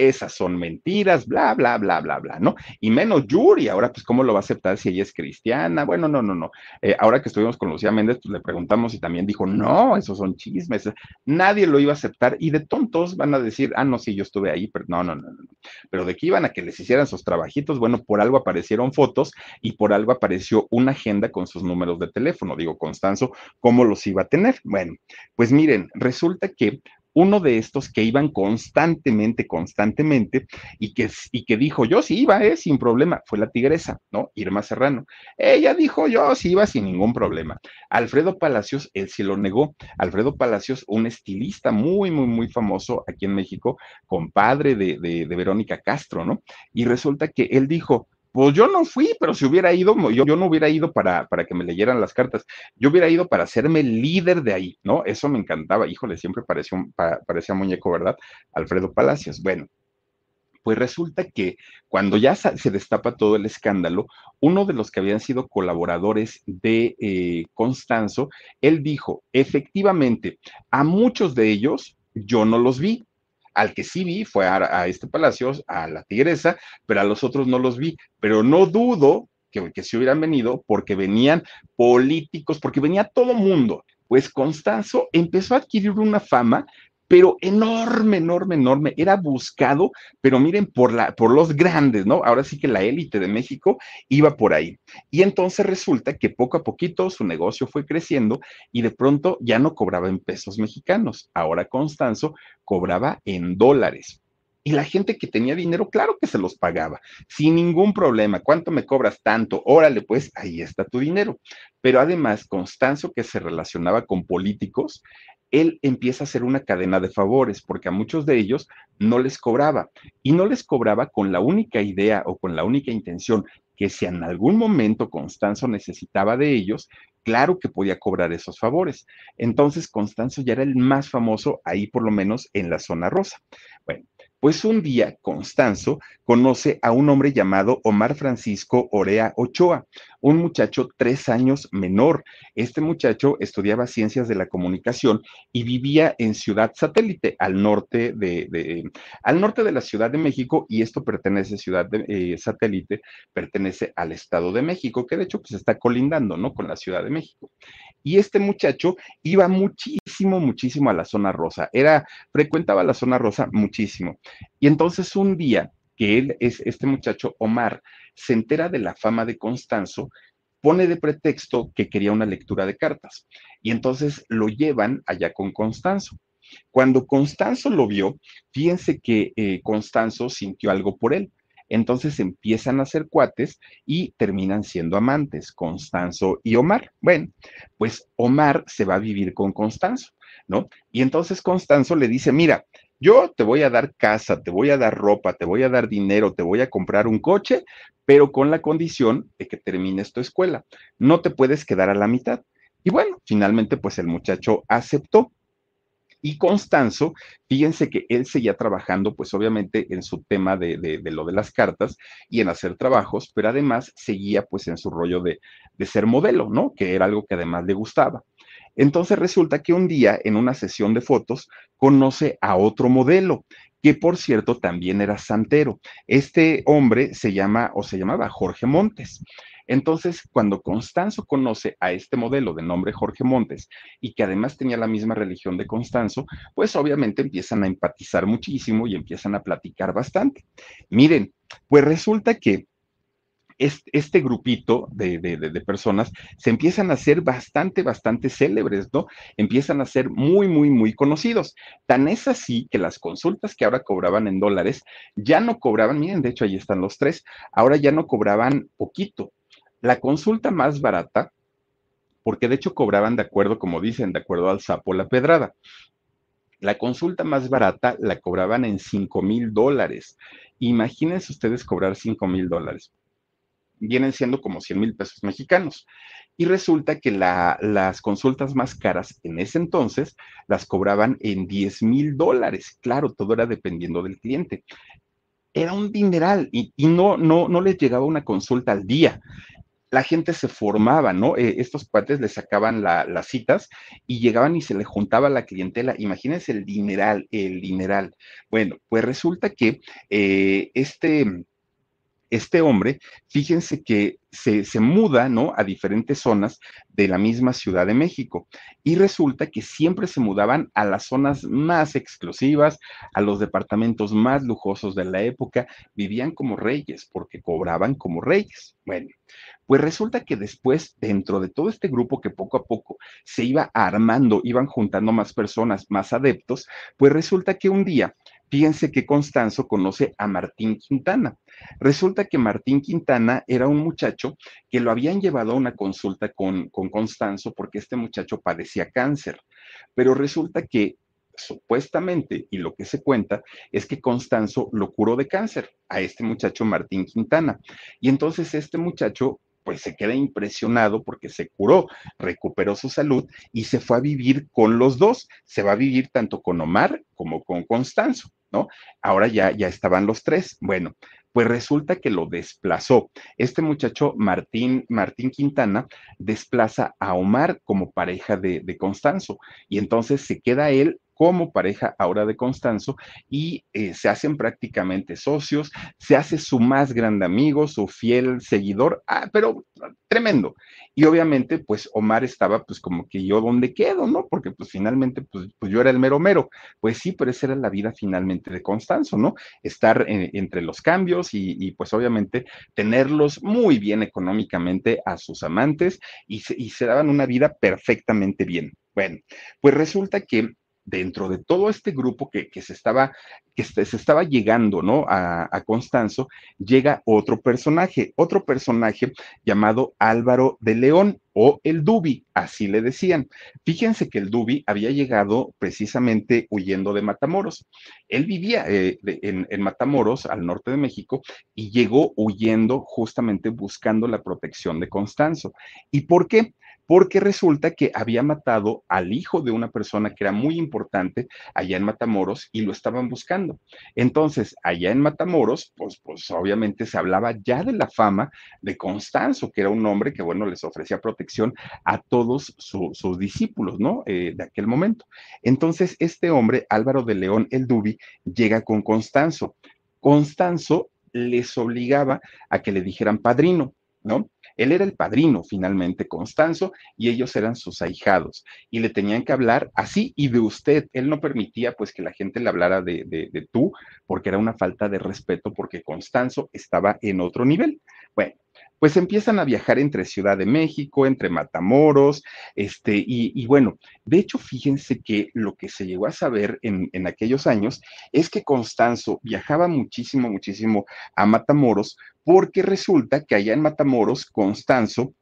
Esas son mentiras, bla, bla, bla, bla, bla, ¿no? Y menos Yuri, ahora pues cómo lo va a aceptar si ella es cristiana, bueno, no, no, no. Eh, ahora que estuvimos con Lucía Méndez, pues le preguntamos y también dijo, no, esos son chismes, nadie lo iba a aceptar y de tontos van a decir, ah, no, sí, yo estuve ahí, pero no, no, no, no. Pero de que iban a que les hicieran sus trabajitos, bueno, por algo aparecieron fotos y por algo apareció una agenda con sus números de teléfono, digo, Constanzo, ¿cómo los iba a tener? Bueno, pues miren, resulta que uno de estos que iban constantemente, constantemente, y que, y que dijo, yo sí iba, ¿eh? sin problema, fue la tigresa, ¿no? Irma Serrano. Ella dijo, yo sí iba sin ningún problema. Alfredo Palacios, él sí lo negó. Alfredo Palacios, un estilista muy, muy, muy famoso aquí en México, compadre de, de, de Verónica Castro, ¿no? Y resulta que él dijo, pues yo no fui, pero si hubiera ido, yo, yo no hubiera ido para, para, que me leyeran las cartas, yo hubiera ido para hacerme líder de ahí, ¿no? Eso me encantaba, híjole, siempre pareció, parecía muñeco, ¿verdad? Alfredo Palacios. Bueno, pues resulta que cuando ya se destapa todo el escándalo, uno de los que habían sido colaboradores de eh, Constanzo, él dijo, efectivamente, a muchos de ellos yo no los vi, al que sí vi fue a, este palacio, a la tigresa, pero a los otros no los vi. Pero no dudo que, que se hubieran venido porque venían políticos, porque venía todo mundo. Pues Constanzo empezó a adquirir una fama pero enorme, enorme, enorme. Era buscado, pero miren, por, la, por los grandes, ¿no? Ahora sí que la élite de México iba por ahí. Y entonces resulta que poco a poquito su negocio fue creciendo y de pronto ya no cobraba en pesos mexicanos. Ahora Constanzo cobraba en dólares. Y la gente que tenía dinero, claro que se los pagaba, sin ningún problema. ¿Cuánto me cobras tanto? Órale, pues ahí está tu dinero. Pero además, Constanzo, que se relacionaba con políticos, él empieza a hacer una cadena de favores, porque a muchos de ellos no les cobraba. Y no les cobraba con la única idea o con la única intención que si en algún momento Constanzo necesitaba de ellos, claro que podía cobrar esos favores. Entonces Constanzo ya era el más famoso ahí, por lo menos en la zona rosa. Bueno, Pues un día Constanzo conoce a un hombre llamado Omar Francisco Orea Ochoa, un muchacho tres años menor. Este muchacho estudiaba ciencias de la comunicación y vivía en Ciudad Satélite, al norte de, al norte de la Ciudad de México, y esto pertenece, Ciudad de, eh, Satélite, pertenece al Estado de México, que de hecho pues está colindando, ¿no? Con la Ciudad de México. Y este muchacho iba muchísimo, muchísimo a la zona rosa. Era, frecuentaba la zona rosa muchísimo. Y entonces un día que él es este muchacho Omar, se entera de la fama de Constanzo, pone de pretexto que quería una lectura de cartas. Y entonces lo llevan allá con Constanzo. Cuando Constanzo lo vio, fíjense que eh, Constanzo sintió algo por él. Entonces empiezan a ser cuates y terminan siendo amantes, Constanzo y Omar. Bueno, pues Omar se va a vivir con Constanzo, ¿no? Y entonces Constanzo le dice, mira, yo te voy a dar casa, te voy a dar ropa, te voy a dar dinero, te voy a comprar un coche, pero con la condición de que termines tu escuela. No te puedes quedar a la mitad. Y bueno, finalmente pues el muchacho aceptó. Y Constanzo, fíjense que él seguía trabajando, pues obviamente en su tema de, lo de las cartas y en hacer trabajos, pero además seguía pues en su rollo de ser modelo, ¿no? Que era algo que además le gustaba. Entonces resulta que un día en una sesión de fotos conoce a otro modelo, que por cierto también era santero. Este hombre se llama o se llamaba Jorge Montes. Entonces, cuando Constanzo conoce a este modelo de nombre Jorge Montes y que además tenía la misma religión de Constanzo, pues obviamente empiezan a empatizar muchísimo y empiezan a platicar bastante. Miren, pues resulta que este, grupito de, personas se empiezan a ser bastante, bastante célebres, ¿no? Empiezan a ser muy, muy, muy conocidos. Tan es así que las consultas que ahora cobraban en dólares ya no cobraban, miren, de hecho ahí están los tres, ahora ya no cobraban poquito, la consulta más barata, porque de hecho cobraban de acuerdo, como dicen, de acuerdo al sapo la pedrada. La consulta más barata la cobraban en 5 mil dólares. Imagínense ustedes cobrar 5 mil dólares. Vienen siendo como 100 mil pesos mexicanos. Y resulta que las consultas más caras en ese entonces las cobraban en 10 mil dólares. Claro, todo era dependiendo del cliente. Era un dineral y, y, no, no, no les llegaba una consulta al día la gente se formaba, ¿no? Eh, estos cuates le sacaban las citas y llegaban y se le juntaba la clientela. Imagínense el dineral, el dineral. Bueno, pues resulta que eh, este, este hombre, fíjense que se, se, muda, ¿no? A diferentes zonas de la misma Ciudad de México. Y resulta que siempre se mudaban a las zonas más exclusivas, a los departamentos más lujosos de la época. Vivían como reyes porque cobraban como reyes. Bueno, pues resulta que después, dentro de todo este grupo que poco a poco se iba armando, iban juntando más personas, más adeptos, pues resulta que un día, fíjense que Constanzo conoce a Martín Quintana. Resulta que Martín Quintana era un muchacho que lo habían llevado a una consulta con, con Constanzo porque este muchacho padecía cáncer. Pero resulta que supuestamente, y lo que se cuenta, es que Constanzo lo curó de cáncer a este muchacho Martín Quintana. Y entonces este muchacho pues se queda impresionado porque se curó, recuperó su salud y se fue a vivir con los dos. Se va a vivir tanto con Omar como con Constanzo, ¿no? Ahora ya, ya estaban los tres. Bueno, pues resulta que lo desplazó. Este muchacho, Martín, Martín Quintana, desplaza a Omar como pareja de, de Constanzo y entonces se queda él como pareja ahora de Constanzo y eh, se hacen prácticamente socios, se hace su más grande amigo, su fiel seguidor, ah, pero tremendo. Y obviamente, pues Omar estaba pues como que yo dónde quedo, ¿no? Porque pues finalmente, pues, pues, yo era el mero mero. Pues sí, pero esa era la vida finalmente de Constanzo, ¿no? Estar eh, entre los cambios y, pues obviamente tenerlos muy bien económicamente a sus amantes y se, y se daban una vida perfectamente bien. Bueno, pues resulta que dentro de todo este grupo que, se estaba, que se, estaba llegando, ¿no? A, Constanzo, llega otro personaje, otro personaje llamado Álvaro de León o el Dubi, así le decían. Fíjense que el Dubi había llegado precisamente huyendo de Matamoros. Él vivía eh, en, en Matamoros, al norte de México, y llegó huyendo justamente buscando la protección de Constanzo. ¿Y por qué? Porque resulta que había matado al hijo de una persona que era muy importante allá en Matamoros y lo estaban buscando. Entonces, allá en Matamoros, pues, pues obviamente se hablaba ya de la fama de Constanzo, que era un hombre que, bueno, les ofrecía protección a todos sus discípulos, ¿no? Eh, de aquel momento. Entonces, este hombre, Álvaro de León el Dubi, llega con Constanzo. Constanzo les obligaba a que le dijeran padrino, ¿no? Él era el padrino finalmente, Constanzo, y ellos eran sus ahijados, y le tenían que hablar así y de usted. Él no permitía pues que la gente le hablara de, de tú, porque era una falta de respeto, porque Constanzo estaba en otro nivel. Bueno, pues empiezan a viajar entre Ciudad de México, entre Matamoros, este, y, bueno, de hecho, fíjense que lo que se llegó a saber en, en aquellos años es que Constanzo viajaba muchísimo, muchísimo a Matamoros, porque resulta que allá en Matamoros, Constanzo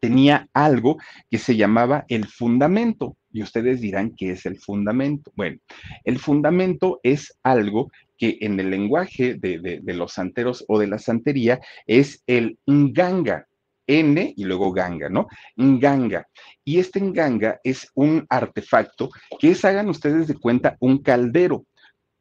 tenía algo que se llamaba el fundamento. Y ustedes dirán, ¿qué es el fundamento? Bueno, el fundamento es algo que en el lenguaje de, los santeros o de la santería es el nganga, N y luego ganga, ¿no? Nganga. Y este nganga es un artefacto que es, hagan ustedes de cuenta, un caldero,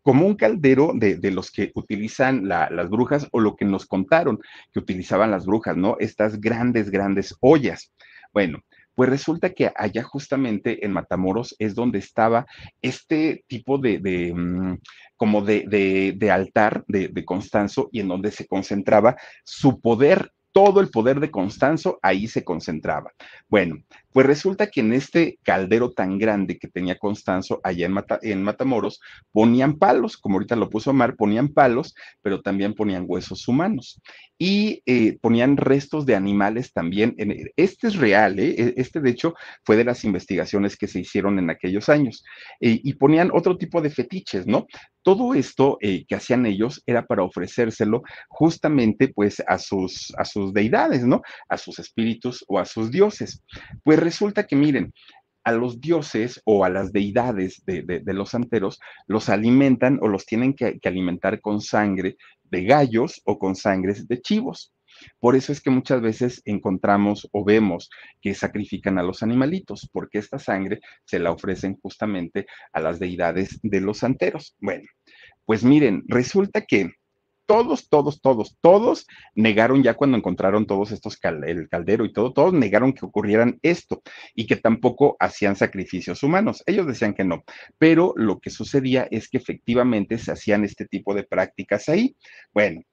como un caldero de, los que utilizan las brujas o lo que nos contaron que utilizaban las brujas, ¿no? Estas grandes, grandes ollas. Bueno, pues resulta que allá justamente en Matamoros es donde estaba este tipo de, mm, como de, de altar de, Constanzo y en donde se concentraba su poder todo el poder de Constanzo ahí se concentraba. Bueno, pues resulta que en este caldero tan grande que tenía Constanzo allá en, Matamoros, ponían palos, como ahorita lo puso Omar, ponían palos, pero también ponían huesos humanos y eh, ponían restos de animales también. este es real, ¿eh? E, este de hecho fue de las investigaciones que se hicieron en aquellos años. Eh, y ponían otro tipo de fetiches, ¿no? Todo esto que hacían ellos era para ofrecérselo justamente pues a sus, a sus deidades, ¿no? A sus espíritus o a sus dioses. Pues resulta que miren, a los dioses o a las deidades de, los santeros los alimentan o los tienen que, alimentar con sangre de gallos o con sangre de chivos. Por eso es que muchas veces encontramos o vemos que sacrifican a los animalitos, porque esta sangre se la ofrecen justamente a las deidades de los santeros. Bueno, pues miren, resulta que todos, todos, todos, todos negaron ya cuando encontraron todos estos, el caldero y todo, todos negaron que ocurrieran esto y que tampoco hacían sacrificios humanos. Ellos decían que no, pero lo que sucedía es que efectivamente se hacían este tipo de prácticas ahí. Bueno,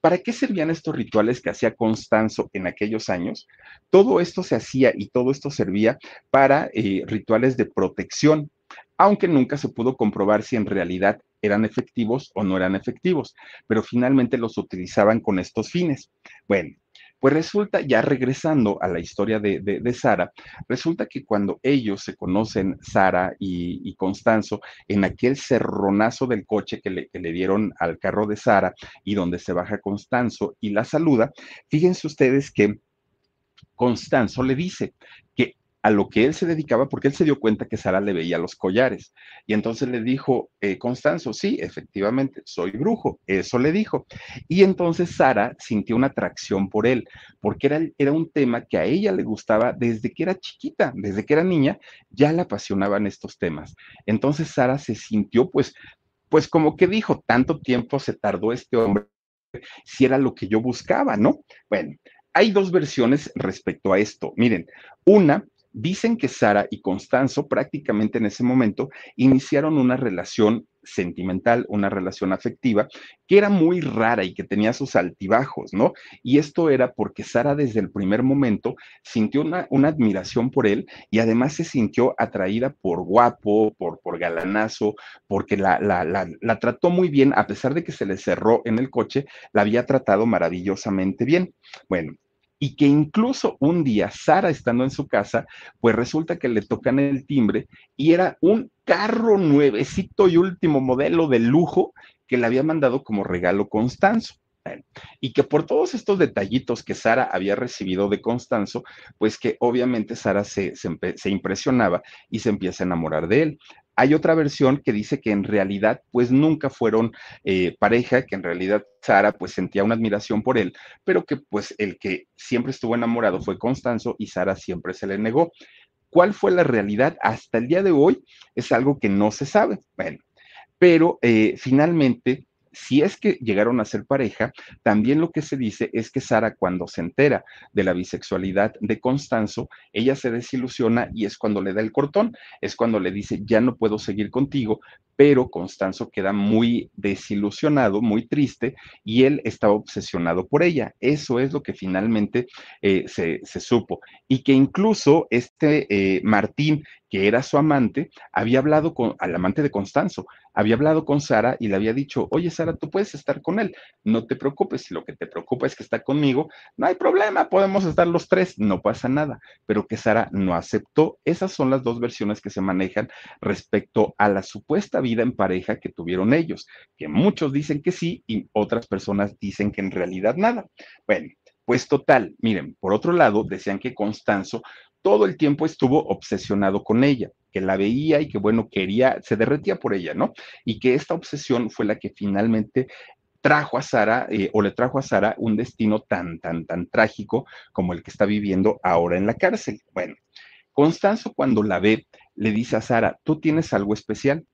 ¿Para qué servían estos rituales que hacía Constanzo en aquellos años? Todo esto se hacía y todo esto servía para eh, rituales de protección, aunque nunca se pudo comprobar si en realidad eran efectivos o no eran efectivos, pero finalmente los utilizaban con estos fines. Bueno, pues resulta, ya regresando a la historia de, Sara, resulta que cuando ellos se conocen, Sara y, Constanzo, en aquel cerronazo del coche que le, que le dieron al carro de Sara y donde se baja Constanzo y la saluda, fíjense ustedes que Constanzo le dice que a lo que él se dedicaba, porque él se dio cuenta que Sara le veía los collares. Y entonces le dijo, eh, Constanzo, sí, efectivamente, soy brujo, eso le dijo. Y entonces Sara sintió una atracción por él, porque era, era un tema que a ella le gustaba desde que era chiquita, desde que era niña, ya la apasionaban estos temas. Entonces Sara se sintió, pues, pues como que dijo, tanto tiempo se tardó este hombre si era lo que yo buscaba, ¿no? Bueno, hay dos versiones respecto a esto. Miren, una Dicen que Sara y Constanzo prácticamente en ese momento iniciaron una relación sentimental, una relación afectiva, que era muy rara y que tenía sus altibajos, ¿no? Y esto era porque Sara desde el primer momento sintió una, admiración por él y además se sintió atraída por guapo, por, galanazo, porque la, la, la trató muy bien, a pesar de que se le cerró en el coche, la había tratado maravillosamente bien. Bueno, y que incluso un día Sara estando en su casa, pues resulta que le tocan el timbre y era un carro nuevecito y último modelo de lujo que le había mandado como regalo Constanzo. Y que por todos estos detallitos que Sara había recibido de Constanzo, pues que obviamente Sara se, se, impresionaba y se empieza a enamorar de él. Hay otra versión que dice que en realidad pues nunca fueron eh, pareja, que en realidad Sara pues sentía una admiración por él, pero que pues el que siempre estuvo enamorado fue Constanzo y Sara siempre se le negó. ¿Cuál fue la realidad? Hasta el día de hoy es algo que no se sabe. Bueno, pero eh, finalmente si es que llegaron a ser pareja, también lo que se dice es que Sara cuando se entera de la bisexualidad de Constanzo, ella se desilusiona y es cuando le da el cortón, es cuando le dice, ya no puedo seguir contigo, pero Constanzo queda muy desilusionado, muy triste y él estaba obsesionado por ella. Eso es lo que finalmente eh, se, supo. Y que incluso este eh, Martín, que era su amante, había hablado con, al amante de Constanzo, había hablado con Sara y le había dicho, oye Sara, tú puedes estar con él, no te preocupes, si lo que te preocupa es que está conmigo, no hay problema, podemos estar los tres, no pasa nada, pero que Sara no aceptó. Esas son las dos versiones que se manejan respecto a la supuesta vida en pareja que tuvieron ellos, que muchos dicen que sí y otras personas dicen que en realidad nada. Bueno, pues total, miren, por otro lado, decían que Constanzo todo el tiempo estuvo obsesionado con ella, que la veía y que, bueno, quería, se derretía por ella, ¿no? Y que esta obsesión fue la que finalmente trajo a Sara eh, o le trajo a Sara un destino tan, tan, tan trágico como el que está viviendo ahora en la cárcel. Bueno, Constanzo cuando la ve, le dice a Sara, tú tienes algo especial,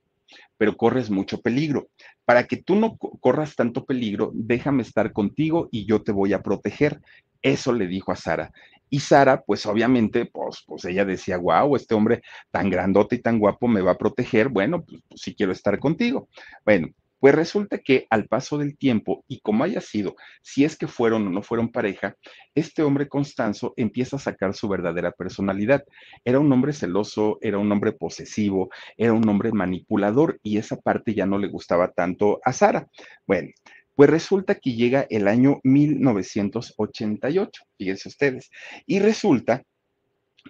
pero corres mucho peligro. Para que tú no corras tanto peligro, déjame estar contigo y yo te voy a proteger. Eso le dijo a Sara. Y Sara, pues obviamente, pues, pues ella decía, wow, este hombre tan grandote y tan guapo me va a proteger, bueno, pues, pues sí quiero estar contigo. Bueno, pues resulta que al paso del tiempo, y como haya sido, si es que fueron o no fueron pareja, este hombre Constanzo empieza a sacar su verdadera personalidad. Era un hombre celoso, era un hombre posesivo, era un hombre manipulador, y esa parte ya no le gustaba tanto a Sara. Bueno, pues resulta que llega el año 1988, fíjense ustedes, y resulta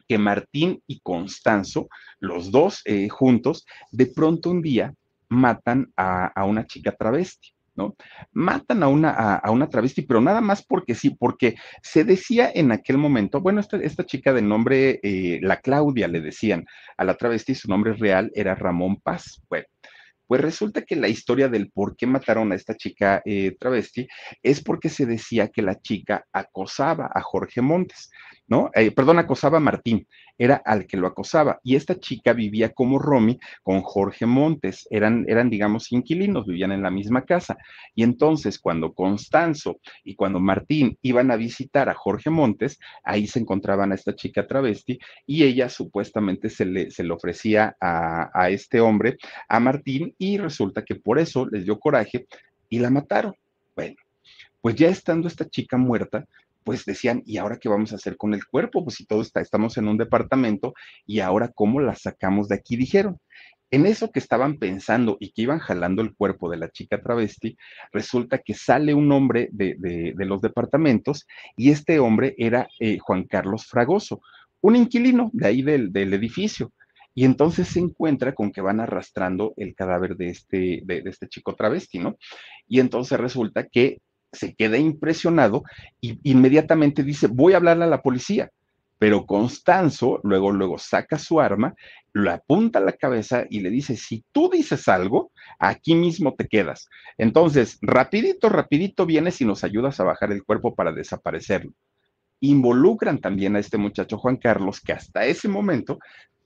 que Martín y Constanzo, los dos eh, juntos, de pronto un día matan a, una chica travesti. ¿no? Matan a una, a, una travesti, pero nada más porque sí, porque se decía en aquel momento, bueno, esta, esta chica de nombre, eh, la Claudia le decían a la travesti, su nombre real era Ramón Paz. Bueno, pues resulta que la historia del por qué mataron a esta chica eh, travesti es porque se decía que la chica acosaba a Jorge Montes, Eh, perdón, acosaba a Martín era al que lo acosaba. Y esta chica vivía como Romy con Jorge Montes, eran, eran, digamos, inquilinos, vivían en la misma casa. Y entonces cuando Constanzo y cuando Martín iban a visitar a Jorge Montes, ahí se encontraban a esta chica travesti y ella supuestamente se le, se le ofrecía a, a este hombre, a Martín, y resulta que por eso les dio coraje y la mataron. Bueno, pues ya estando esta chica muerta, pues decían, ¿y ahora qué vamos a hacer con el cuerpo? Pues si todo está, estamos en un departamento y ahora cómo la sacamos de aquí, dijeron. En eso que estaban pensando y que iban jalando el cuerpo de la chica travesti, resulta que sale un hombre de, los departamentos y este hombre era eh, Juan Carlos Fragoso, un inquilino de ahí del, edificio. Y entonces se encuentra con que van arrastrando el cadáver de este, de, de este chico travesti, ¿no? Y entonces resulta que se queda impresionado y inmediatamente dice, voy a hablarle a la policía. Pero Constanzo luego, luego saca su arma, lo apunta a la cabeza y le dice, si tú dices algo, aquí mismo te quedas. Entonces, rapidito, rapidito vienes y nos ayudas a bajar el cuerpo para desaparecerlo. Involucran también a este muchacho Juan Carlos, que hasta ese momento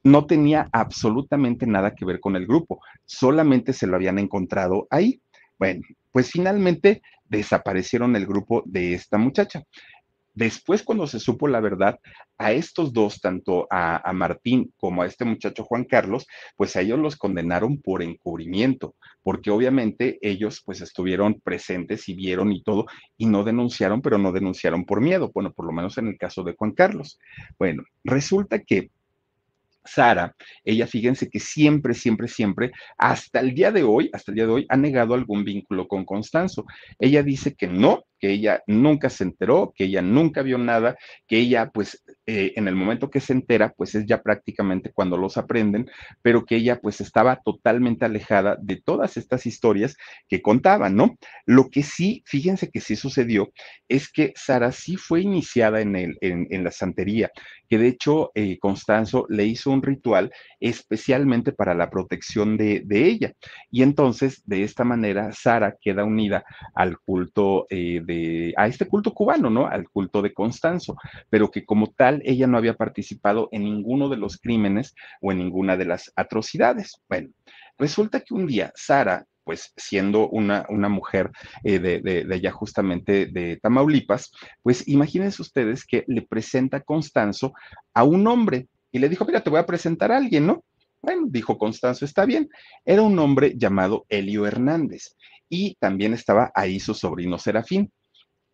no tenía absolutamente nada que ver con el grupo, solamente se lo habían encontrado ahí. Bueno, pues finalmente desaparecieron el grupo de esta muchacha. Después, cuando se supo la verdad, a estos dos, tanto a, Martín como a este muchacho Juan Carlos, pues a ellos los condenaron por encubrimiento, porque obviamente ellos pues estuvieron presentes y vieron y todo, y no denunciaron, pero no denunciaron por miedo, bueno, por lo menos en el caso de Juan Carlos. Bueno, resulta que Sara, ella fíjense que siempre, siempre, siempre, hasta el día de hoy, hasta el día de hoy, ha negado algún vínculo con Constanzo. Ella dice que no, que ella nunca se enteró, que ella nunca vio nada, que ella pues eh, en el momento que se entera, pues es ya prácticamente cuando los aprenden, pero que ella pues estaba totalmente alejada de todas estas historias que contaban, ¿no? Lo que sí, fíjense que sí sucedió, es que Sara sí fue iniciada en, el, en, la santería, que de hecho eh, Constanzo le hizo un ritual especialmente para la protección de, ella. Y entonces, de esta manera, Sara queda unida al culto eh, de, a este culto cubano, ¿no? Al culto de Constanzo, pero que como tal, ella no había participado en ninguno de los crímenes o en ninguna de las atrocidades. Bueno, resulta que un día Sara, pues siendo una, una mujer eh, de, de, allá justamente de Tamaulipas, pues imagínense ustedes que le presenta Constanzo a un hombre y le dijo, mira, te voy a presentar a alguien, ¿no? Bueno, dijo Constanzo, está bien. Era un hombre llamado Elio Hernández y también estaba ahí su sobrino Serafín.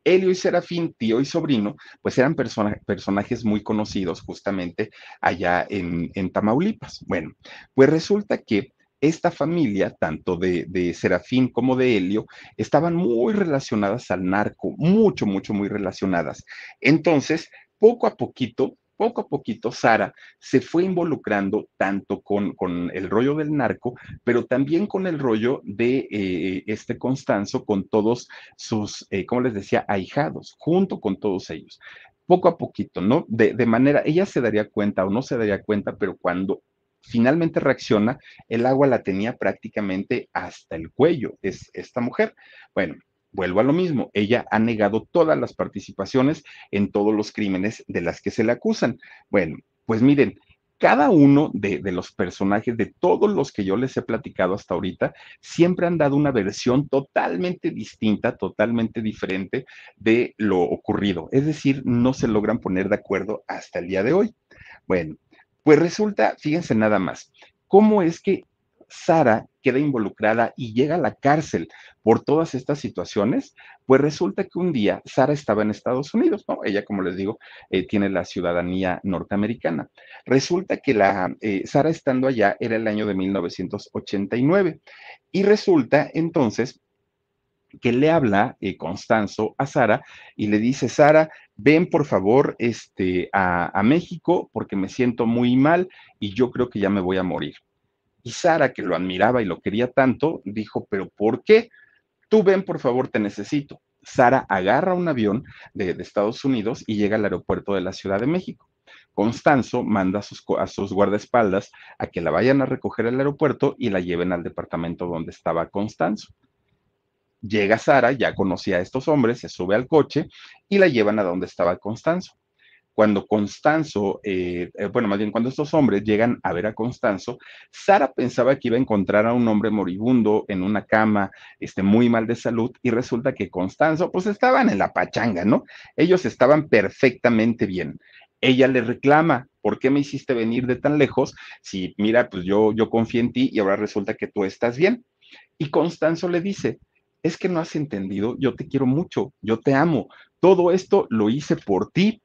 Helio y Serafín, tío y sobrino, pues eran personajes muy conocidos justamente allá en, Tamaulipas. Bueno, pues resulta que esta familia, tanto de, de, Serafín como de Helio, estaban muy relacionadas al narco, mucho, mucho, muy relacionadas. Entonces, poco a poquito, poco a poquito Sara se fue involucrando tanto con, el rollo del narco, pero también con el rollo de eh, este Constanzo, con todos sus, eh, como les decía, ahijados, junto con todos ellos. Poco a poquito, ¿no? De, de manera, ella se daría cuenta o no se daría cuenta, pero cuando finalmente reacciona, el agua la tenía prácticamente hasta el cuello, es esta mujer. Bueno, vuelvo a lo mismo, ella ha negado todas las participaciones en todos los crímenes de las que se le acusan. Bueno, pues miren, cada uno de, los personajes, de todos los que yo les he platicado hasta ahorita, siempre han dado una versión totalmente distinta, totalmente diferente de lo ocurrido. Es decir, no se logran poner de acuerdo hasta el día de hoy. Bueno, pues resulta, fíjense nada más, cómo es que Sara queda involucrada y llega a la cárcel por todas estas situaciones, pues resulta que un día Sara estaba en Estados Unidos, ¿no? Ella, como les digo, eh, tiene la ciudadanía norteamericana. Resulta que la eh, Sara estando allá era el año de 1989 y resulta entonces que le habla eh, Constanzo a Sara y le dice, Sara, ven por favor este, a, a México porque me siento muy mal y yo creo que ya me voy a morir. Y Sara, que lo admiraba y lo quería tanto, dijo, pero ¿por qué? Tú ven, por favor, te necesito. Sara agarra un avión de, Estados Unidos y llega al aeropuerto de la Ciudad de México. Constanzo manda a sus, a sus, guardaespaldas a que la vayan a recoger al aeropuerto y la lleven al departamento donde estaba Constanzo. Llega Sara, ya conocía a estos hombres, se sube al coche y la llevan a donde estaba Constanzo cuando Constanzo, eh, eh, bueno, más bien cuando estos hombres llegan a ver a Constanzo, Sara pensaba que iba a encontrar a un hombre moribundo en una cama, este, muy mal de salud, y resulta que Constanzo, pues estaban en la pachanga, ¿no? Ellos estaban perfectamente bien. Ella le reclama, ¿por qué me hiciste venir de tan lejos? Si, mira, pues yo, yo confío en ti y ahora resulta que tú estás bien. Y Constanzo le dice, es que no has entendido, yo te quiero mucho, yo te amo. Todo esto lo hice por ti,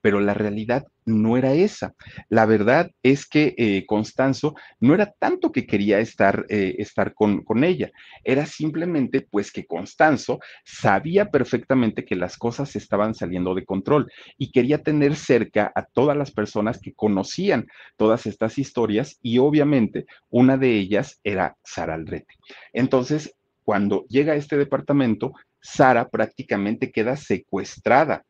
pero la realidad no era esa. La verdad es que eh, Constanzo no era tanto que quería estar, eh, estar con, con, ella, era simplemente pues que Constanzo sabía perfectamente que las cosas estaban saliendo de control y quería tener cerca a todas las personas que conocían todas estas historias y obviamente una de ellas era Sara Aldrete. Entonces, cuando llega a este departamento, Sara prácticamente queda secuestrada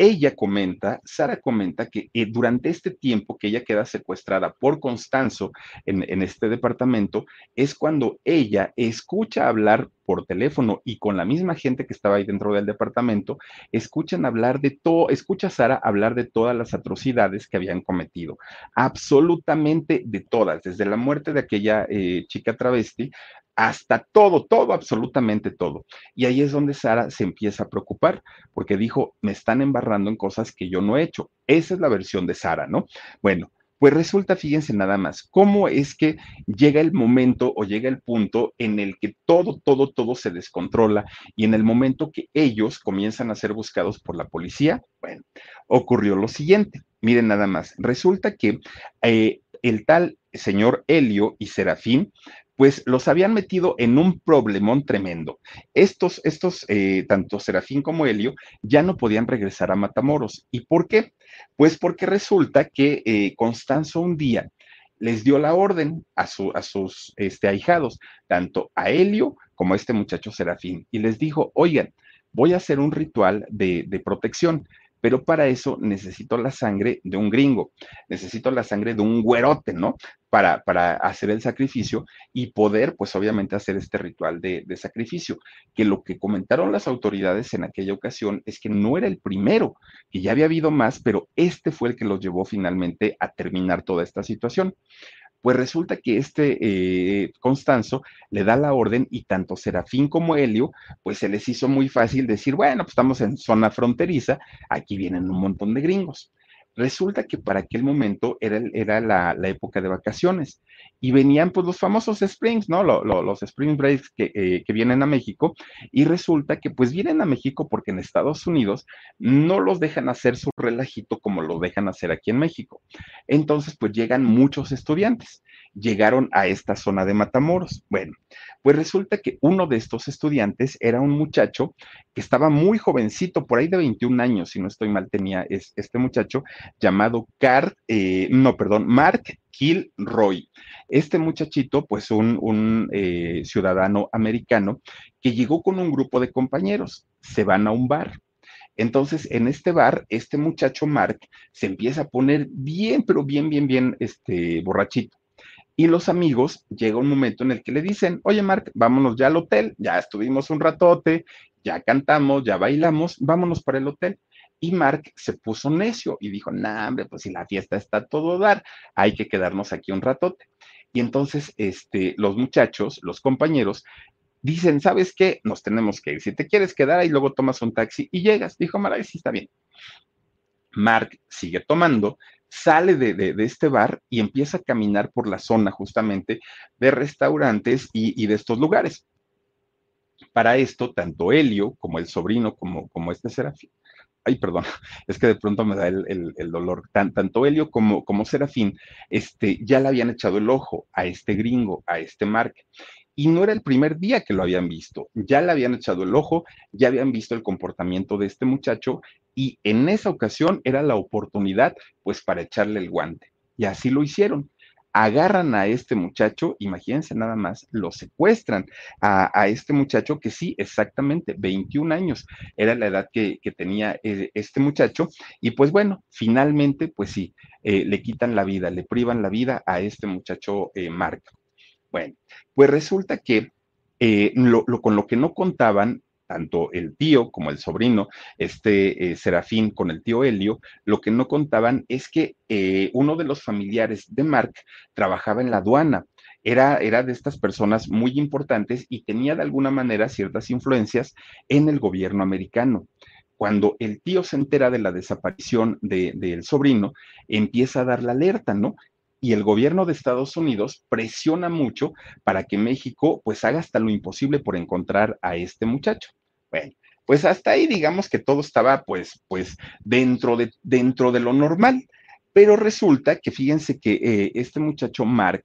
ella comenta, Sara comenta que eh, durante este tiempo que ella queda secuestrada por Constanzo en, este departamento, es cuando ella escucha hablar por teléfono y con la misma gente que estaba ahí dentro del departamento, escuchan hablar de todo, escucha a Sara hablar de todas las atrocidades que habían cometido, absolutamente de todas, desde la muerte de aquella eh, chica travesti hasta todo, todo, absolutamente todo. Y ahí es donde Sara se empieza a preocupar, porque dijo, me están embarrando en cosas que yo no he hecho. Esa es la versión de Sara, ¿no? Bueno, pues resulta, fíjense nada más, cómo es que llega el momento o llega el punto en el que todo, todo, todo se descontrola y en el momento que ellos comienzan a ser buscados por la policía, bueno, ocurrió lo siguiente. Miren nada más, resulta que eh, el tal señor Helio y Serafín pues los habían metido en un problemón tremendo. Estos, estos, eh, tanto Serafín como Helio, ya no podían regresar a Matamoros. ¿Y por qué? Pues porque resulta que eh, Constanzo un día les dio la orden a, su, a sus este, ahijados, tanto a Helio como a este muchacho Serafín, y les dijo, oigan, voy a hacer un ritual de, de protección pero para eso necesito la sangre de un gringo, necesito la sangre de un güerote, ¿no? Para, para hacer el sacrificio y poder, pues obviamente, hacer este ritual de, de, sacrificio, que lo que comentaron las autoridades en aquella ocasión es que no era el primero, que ya había habido más, pero este fue el que los llevó finalmente a terminar toda esta situación. Pues resulta que este eh, Constanzo le da la orden y tanto Serafín como Helio, pues se les hizo muy fácil decir, bueno, pues estamos en zona fronteriza, aquí vienen un montón de gringos. Resulta que para aquel momento era, era la, época de vacaciones y venían pues los famosos Springs, ¿no? los Spring Breaks que, eh, que, vienen a México y resulta que pues vienen a México porque en Estados Unidos no los dejan hacer su relajito como lo dejan hacer aquí en México. Entonces pues llegan muchos estudiantes llegaron a esta zona de Matamoros. Bueno, pues resulta que uno de estos estudiantes era un muchacho que estaba muy jovencito, por ahí de 21 años, si no estoy mal, tenía este muchacho llamado eh, no, perdón, Mark Kilroy. Este muchachito, pues un, un eh, ciudadano americano que llegó con un grupo de compañeros, se van a un bar. Entonces, en este bar, este muchacho Mark se empieza a poner bien, pero bien, bien, bien, este, borrachito. Y los amigos, llega un momento en el que le dicen, oye Mark, vámonos ya al hotel, ya estuvimos un ratote, ya cantamos, ya bailamos, vámonos para el hotel. Y Mark se puso necio y dijo, nah, hombre, pues si la fiesta está todo dar, hay que quedarnos aquí un ratote. Y entonces, este, los muchachos, los compañeros, dicen, ¿sabes qué? Nos tenemos que ir. Si te quieres quedar ahí, luego tomas un taxi y llegas. Dijo Mark, sí, está bien. Mark sigue tomando, sale de, este bar y empieza a caminar por la zona justamente de restaurantes y, de estos lugares. Para esto, tanto Helio como el sobrino, como, como este Serafín, ay, perdón, es que de pronto me da el, dolor, tanto Helio como, como Serafín, este, ya le habían echado el ojo a este gringo, a este Mark. Y no era el primer día que lo habían visto, ya le habían echado el ojo, ya habían visto el comportamiento de este muchacho y en esa ocasión era la oportunidad pues para echarle el guante. Y así lo hicieron. Agarran a este muchacho, imagínense nada más, lo secuestran a, este muchacho que sí, exactamente, 21 años era la edad que, tenía eh, este muchacho. Y pues bueno, finalmente, pues sí, eh, le quitan la vida, le privan la vida a este muchacho eh, Mark. Bueno, pues resulta que lo, con lo que no contaban tanto el tío como el sobrino, este eh, Serafín con el tío Helio, lo que no contaban es que eh, uno de los familiares de Mark trabajaba en la aduana. Era, era, de estas personas muy importantes y tenía de alguna manera ciertas influencias en el gobierno americano. Cuando el tío se entera de la desaparición del sobrino, empieza a dar la alerta, ¿no? y el gobierno de Estados Unidos presiona mucho para que México pues haga hasta lo imposible por encontrar a este muchacho. Bueno, pues hasta ahí digamos que todo estaba pues, pues dentro de, dentro de lo normal. Pero resulta que fíjense que eh, este muchacho Mark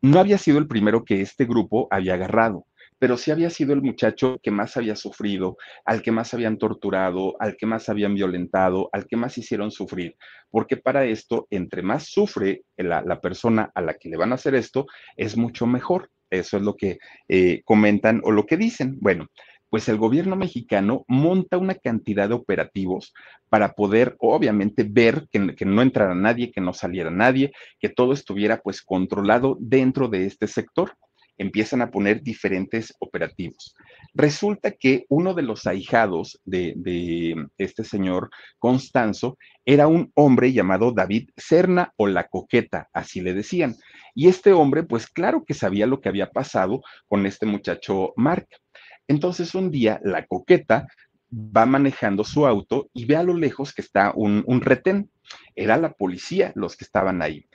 no había sido el primero que este grupo había agarrado, pero sí había sido el muchacho que más había sufrido, al que más habían torturado, al que más habían violentado, al que más hicieron sufrir, porque para esto, entre más sufre la, la persona a la que le van a hacer esto, es mucho mejor. Eso es lo que eh, comentan o lo que dicen. Bueno, pues el gobierno mexicano monta una cantidad de operativos para poder, obviamente, ver que, no entrara nadie, que no saliera nadie, que todo estuviera pues controlado dentro de este sector. Empiezan a poner diferentes operativos. Resulta que uno de los ahijados de, de este señor Constanzo era un hombre llamado David Serna o la coqueta, así le decían. Y este hombre, pues claro que sabía lo que había pasado con este muchacho Mark. Entonces un día la coqueta va manejando su auto y ve a lo lejos que está un, retén. Era la policía los que estaban ahí.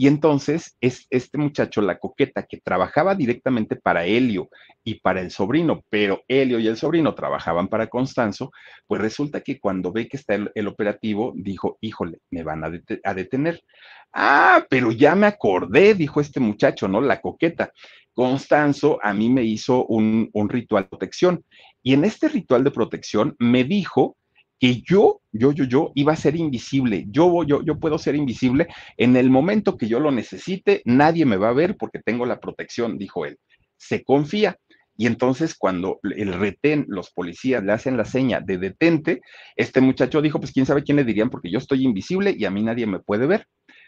Y entonces es este muchacho, la coqueta, que trabajaba directamente para Helio y para el sobrino, pero Helio y el sobrino trabajaban para Constanzo, pues resulta que cuando ve que está el, operativo, dijo, híjole, me van a, detener. Ah, pero ya me acordé, dijo este muchacho, ¿no? La coqueta. Constanzo a mí me hizo un, un, ritual de protección y en este ritual de protección me dijo que yo, yo, yo, yo iba a ser invisible. Yo, yo, yo puedo ser invisible en el momento que yo lo necesite. Nadie me va a ver porque tengo la protección, dijo él. Se confía. Y entonces cuando el retén, los policías le hacen la seña de detente, este muchacho dijo, pues quién sabe quién le dirían porque yo estoy invisible y a mí nadie me puede ver.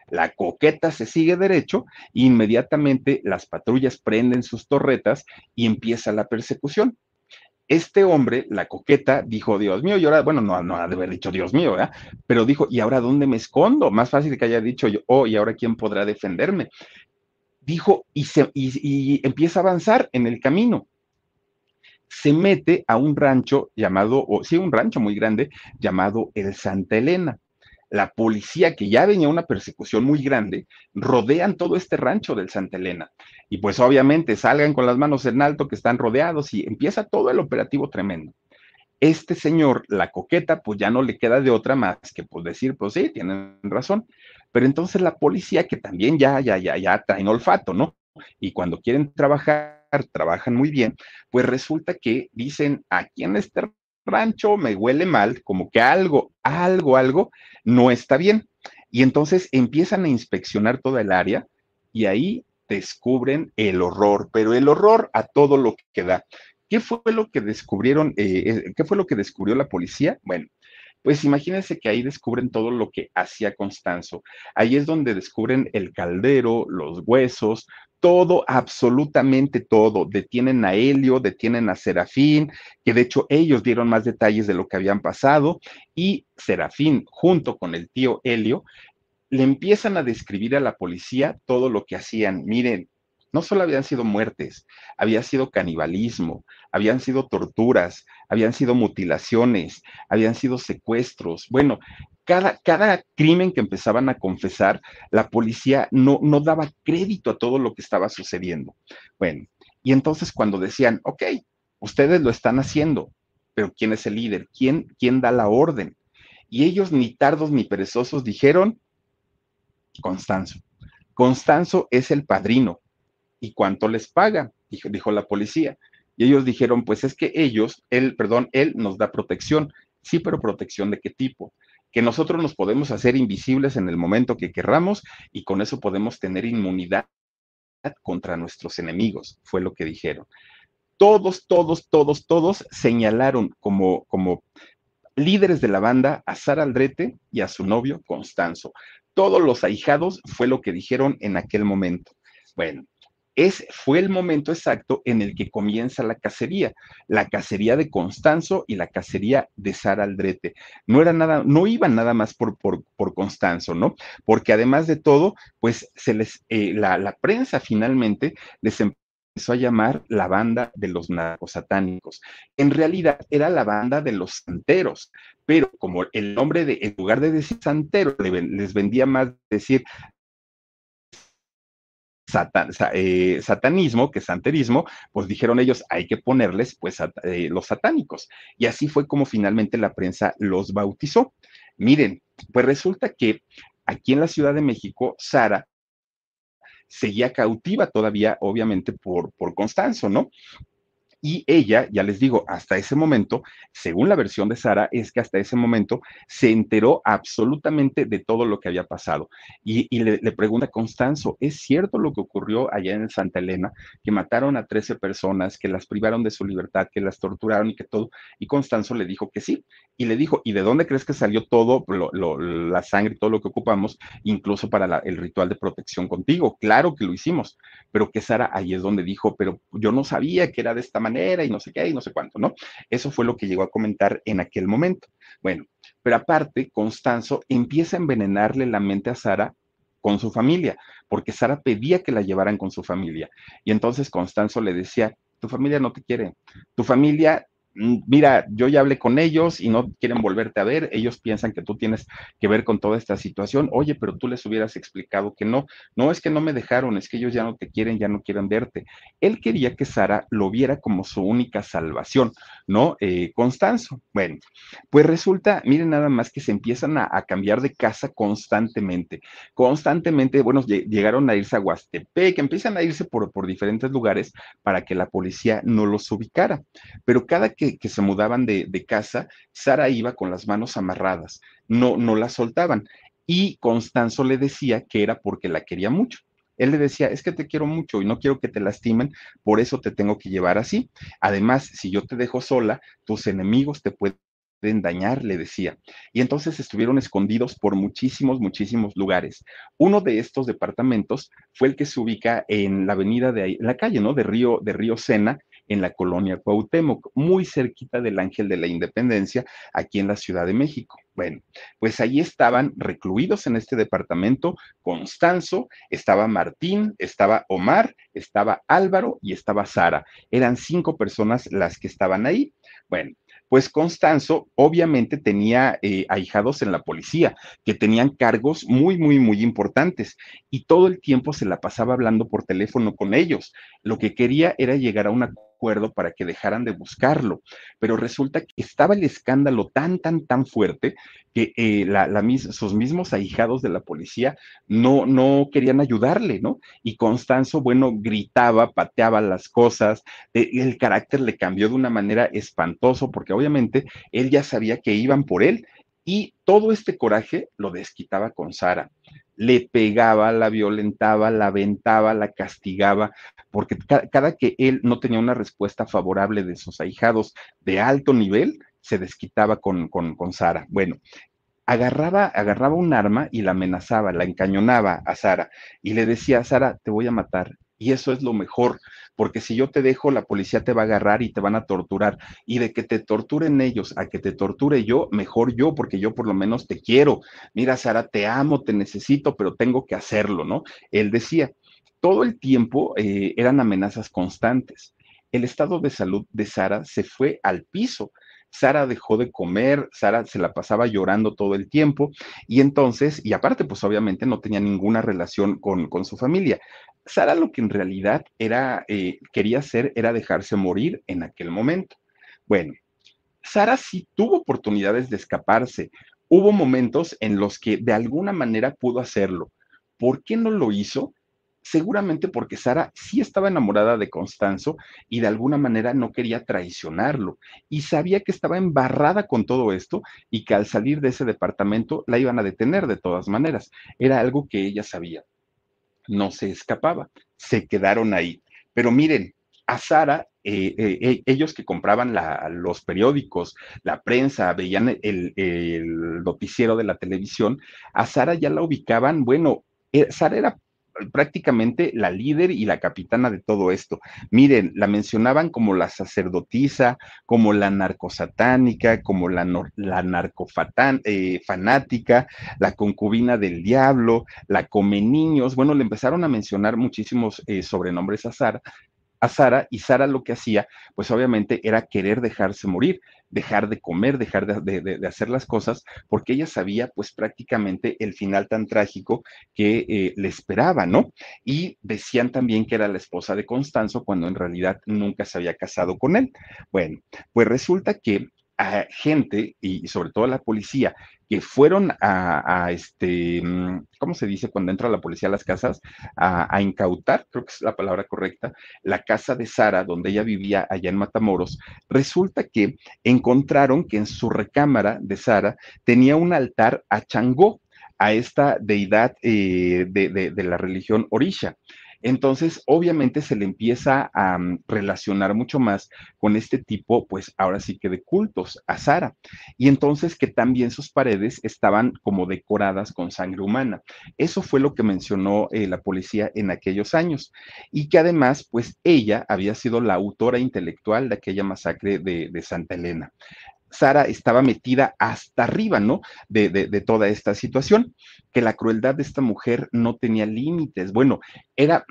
La coqueta se sigue derecho e inmediatamente las patrullas prenden sus torretas y empieza la persecución este hombre, la coqueta, dijo, Dios mío, y ahora, bueno, no, no ha de haber dicho Dios mío, ¿verdad? Pero dijo, ¿y ahora dónde me escondo? Más fácil que haya dicho yo, oh, ¿y ahora quién podrá defenderme? Dijo, y, se, y, empieza a avanzar en el camino. Se mete a un rancho llamado, o sí, un rancho muy grande llamado el Santa Elena la policía, que ya venía una persecución muy grande, rodean todo este rancho del Santa Elena. Y pues obviamente salgan con las manos en alto que están rodeados y empieza todo el operativo tremendo. Este señor, la coqueta, pues ya no le queda de otra más que pues decir, pues sí, tienen razón. Pero entonces la policía, que también ya, ya, ya, ya traen olfato, ¿no? Y cuando quieren trabajar, trabajan muy bien, pues resulta que dicen, aquí en este rancho me huele mal, como que algo, algo, algo no está bien. Y entonces empiezan a inspeccionar toda el área y ahí descubren el horror, pero el horror a todo lo que da. ¿Qué fue lo que descubrieron? Eh, eh, ¿Qué fue lo que descubrió la policía? Bueno, pues imagínense que ahí descubren todo lo que hacía Constanzo. Ahí es donde descubren el caldero, los huesos, todo, absolutamente todo. Detienen a Helio, detienen a Serafín, que de hecho ellos dieron más detalles de lo que habían pasado, y Serafín, junto con el tío Helio, le empiezan a describir a la policía todo lo que hacían. Miren, no solo habían sido muertes, había sido canibalismo, habían sido torturas, habían sido mutilaciones, habían sido secuestros. Bueno, cada, cada crimen que empezaban a confesar, la policía no, no daba crédito a todo lo que estaba sucediendo. Bueno, y entonces cuando decían, ok, ustedes lo están haciendo, pero ¿quién es el líder? ¿Quién, quién da la orden? Y ellos ni tardos ni perezosos dijeron, Constanzo. Constanzo es el padrino. ¿Y cuánto les paga? Dijo, dijo la policía. Y ellos dijeron, pues es que ellos, él, perdón, él nos da protección. Sí, pero protección de qué tipo? Que nosotros nos podemos hacer invisibles en el momento que querramos y con eso podemos tener inmunidad contra nuestros enemigos, fue lo que dijeron. Todos, todos, todos, todos señalaron como, como líderes de la banda a Sara Aldrete y a su novio Constanzo. Todos los ahijados fue lo que dijeron en aquel momento. Bueno, fue el momento exacto en el que comienza la cacería, la cacería de Constanzo y la cacería de Sara Aldrete. No era nada, no iban nada más por, por, por Constanzo, ¿no? Porque además de todo, pues se les, eh, la, la prensa finalmente les empezó a llamar la banda de los narcosatánicos. En realidad era la banda de los santeros, pero como el nombre de, en lugar de decir santero, les vendía más decir eh, satanismo, que es santerismo, pues dijeron ellos, hay que ponerles pues eh, los satánicos. Y así fue como finalmente la prensa los bautizó. Miren, pues resulta que aquí en la Ciudad de México, Sara seguía cautiva todavía, obviamente, por, por Constanzo, ¿no? Y ella, ya les digo, hasta ese momento, según la versión de Sara, es que hasta ese momento se enteró absolutamente de todo lo que había pasado. Y, le, pregunta a Constanzo, ¿es cierto lo que ocurrió allá en Santa Elena, que mataron a 13 personas, que las privaron de su libertad, que las torturaron y que todo? Y Constanzo le dijo que sí. Y le dijo, ¿y de dónde crees que salió todo, la sangre, todo lo que ocupamos, incluso para el ritual de protección contigo? Claro que lo hicimos, pero que Sara ahí es donde dijo, pero yo no sabía que era de esta manera y no sé qué y no sé cuánto, ¿no? Eso fue lo que llegó a comentar en aquel momento. Bueno, pero aparte, Constanzo empieza a envenenarle la mente a Sara con su familia, porque Sara pedía que la llevaran con su familia. Y entonces Constanzo le decía, tu familia no te quiere, tu familia mira, yo ya hablé con ellos y no quieren volverte a ver, ellos piensan que tú tienes que ver con toda esta situación, oye, pero tú les hubieras explicado que no, no es que no me dejaron, es que ellos ya no te quieren, ya no quieren verte. Él quería que Sara lo viera como su única salvación, ¿no? Eh, Constanzo. Bueno, pues resulta, miren nada más que se empiezan a, a cambiar de casa constantemente, constantemente, bueno, llegaron a irse a Huastepec, empiezan a irse por, por diferentes lugares para que la policía no los ubicara. Pero cada que, que se mudaban de, de, casa, Sara iba con las manos amarradas, no, no la soltaban. Y Constanzo le decía que era porque la quería mucho. Él le decía, es que te quiero mucho y no quiero que te lastimen, por eso te tengo que llevar así. Además, si yo te dejo sola, tus enemigos te pueden dañar, le decía. Y entonces estuvieron escondidos por muchísimos, muchísimos lugares. Uno de estos departamentos fue el que se ubica en la avenida de ahí, la calle, ¿no? De Río, de Río Sena, en la colonia Cuauhtémoc, muy cerquita del Ángel de la Independencia, aquí en la Ciudad de México. Bueno, pues ahí estaban recluidos en este departamento Constanzo, estaba Martín, estaba Omar, estaba Álvaro y estaba Sara. Eran cinco personas las que estaban ahí. Bueno, pues Constanzo obviamente tenía eh, ahijados en la policía, que tenían cargos muy, muy, muy importantes y todo el tiempo se la pasaba hablando por teléfono con ellos. Lo que quería era llegar a una para que dejaran de buscarlo. Pero resulta que estaba el escándalo tan, tan, tan fuerte que eh, sus mismos ahijados de la policía no, no querían ayudarle, ¿no? Y Constanzo, bueno, gritaba, pateaba las cosas, eh, el carácter le cambió de una manera espantoso porque obviamente él ya sabía que iban por él y todo este coraje lo desquitaba con Sara le pegaba, la violentaba, la aventaba, la castigaba, porque cada que él no tenía una respuesta favorable de sus ahijados de alto nivel, se desquitaba con, con, con Sara. Bueno, agarraba, agarraba un arma y la amenazaba, la encañonaba a Sara y le decía, Sara, te voy a matar. Y eso es lo mejor, porque si yo te dejo, la policía te va a agarrar y te van a torturar. Y de que te torturen ellos a que te torture yo, mejor yo, porque yo por lo menos te quiero. Mira, Sara, te amo, te necesito, pero tengo que hacerlo, ¿no? Él decía, todo el tiempo eh, eran amenazas constantes. El estado de salud de Sara se fue al piso. Sara dejó de comer, Sara se la pasaba llorando todo el tiempo y entonces, y aparte, pues obviamente no tenía ninguna relación con, con su familia. Sara lo que en realidad era, eh, quería hacer era dejarse morir en aquel momento. Bueno, Sara sí tuvo oportunidades de escaparse. Hubo momentos en los que de alguna manera pudo hacerlo. ¿Por qué no lo hizo? Seguramente porque Sara sí estaba enamorada de Constanzo y de alguna manera no quería traicionarlo y sabía que estaba embarrada con todo esto y que al salir de ese departamento la iban a detener de todas maneras. Era algo que ella sabía no se escapaba, se quedaron ahí. Pero miren, a Sara, eh, eh, eh, ellos que compraban los periódicos, la prensa, veían el, el, noticiero de la televisión, a Sara ya la ubicaban, bueno, Sara era prácticamente la líder y la capitana de todo esto. Miren, la mencionaban como la sacerdotisa, como la narcosatánica, como la, la narcofanática, eh, la concubina del diablo, la come niños. Bueno, le empezaron a mencionar muchísimos eh, sobrenombres a Sara, a Sara y Sara lo que hacía, pues obviamente era querer dejarse morir, dejar de comer, dejar de, hacer las cosas, porque ella sabía pues prácticamente el final tan trágico que eh, le esperaba, ¿no? Y decían también que era la esposa de Constanzo cuando en realidad nunca se había casado con él. Bueno, pues resulta que a gente y sobre todo a la policía que fueron a, este, mm, ¿cómo se dice cuando entra la policía a las casas? A, incautar, creo que es la palabra correcta, la casa de Sara, donde ella vivía allá en Matamoros, resulta que encontraron que en su recámara de Sara tenía un altar a Changó, a esta deidad eh, de, de la religión Orisha. Entonces, obviamente se le empieza a um, relacionar mucho más con este tipo, pues ahora sí que de cultos, a Sara. Y entonces que también sus paredes estaban como decoradas con sangre humana. Eso fue lo que mencionó eh, la policía en aquellos años. Y que además, pues ella había sido la autora intelectual de aquella masacre de, de Santa Elena. Sara estaba metida hasta arriba, ¿no? De, de, toda esta situación, que la crueldad de esta mujer no tenía límites. Bueno, era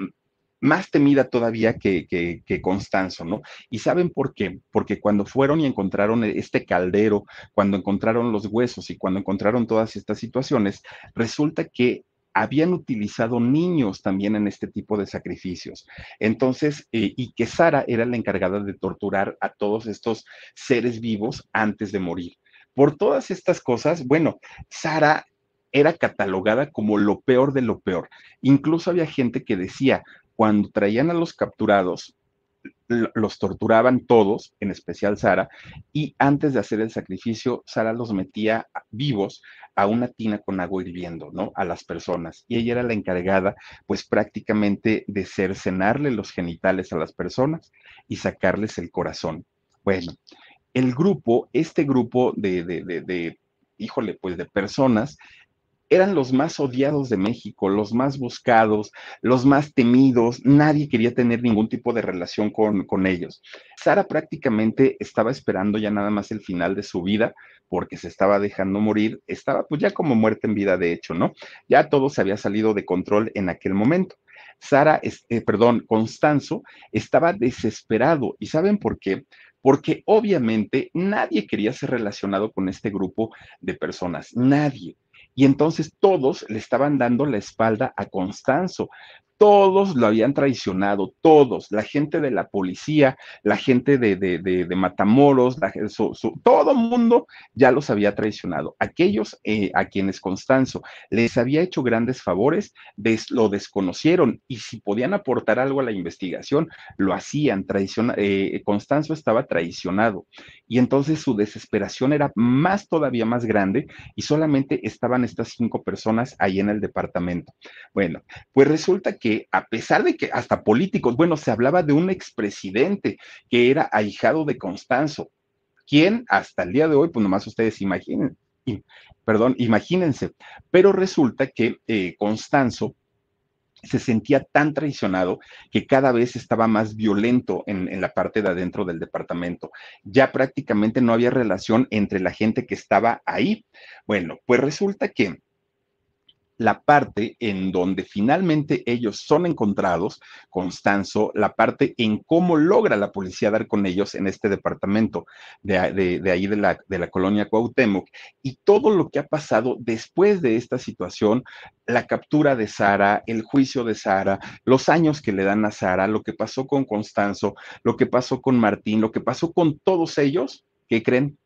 más temida todavía que, que, que, Constanzo, ¿no? ¿Y saben por qué? Porque cuando fueron y encontraron este caldero, cuando encontraron los huesos y cuando encontraron todas estas situaciones, resulta que habían utilizado niños también en este tipo de sacrificios. Entonces, eh, y que Sara era la encargada de torturar a todos estos seres vivos antes de morir. Por todas estas cosas, bueno, Sara era catalogada como lo peor de lo peor. Incluso había gente que decía, cuando traían a los capturados, los torturaban todos, en especial Sara, y antes de hacer el sacrificio, Sara los metía vivos a una tina con agua hirviendo, ¿no? A las personas. Y ella era la encargada, pues prácticamente de cercenarle los genitales a las personas y sacarles el corazón. Bueno, el grupo, este grupo de, de, de, de híjole, pues de personas, eran los más odiados de México, los más buscados, los más temidos, nadie quería tener ningún tipo de relación con, con, ellos. Sara prácticamente estaba esperando ya nada más el final de su vida porque se estaba dejando morir, estaba pues ya como muerte en vida de hecho, ¿no? Ya todo se había salido de control en aquel momento. Sara, eh, perdón, Constanzo estaba desesperado y ¿saben por qué? Porque obviamente nadie quería ser relacionado con este grupo de personas, nadie. Y entonces todos le estaban dando la espalda a Constanzo todos lo habían traicionado, todos, la gente de la policía, la gente de, de, de, Matamoros, todo mundo ya los había traicionado. Aquellos eh, a quienes Constanzo les había hecho grandes favores, des, lo desconocieron y si podían aportar algo a la investigación, lo hacían. Traiciona, eh, Constanzo estaba traicionado y entonces su desesperación era más todavía más grande y solamente estaban estas cinco personas ahí en el departamento. Bueno, pues resulta que a pesar de que hasta políticos, bueno, se hablaba de un expresidente que era ahijado de Constanzo, quien hasta el día de hoy, pues nomás ustedes imaginen, perdón, imagínense, pero resulta que eh, Constanzo se sentía tan traicionado que cada vez estaba más violento en, en, la parte de adentro del departamento. Ya prácticamente no había relación entre la gente que estaba ahí. Bueno, pues resulta que la parte en donde finalmente ellos son encontrados, Constanzo, la parte en cómo logra la policía dar con ellos en este departamento de, ahí de la, de la colonia Cuauhtémoc y todo lo que ha pasado después de esta situación, la captura de Sara, el juicio de Sara, los años que le dan a Sara, lo que pasó con Constanzo, lo que pasó con Martín, lo que pasó con todos ellos, ¿qué creen?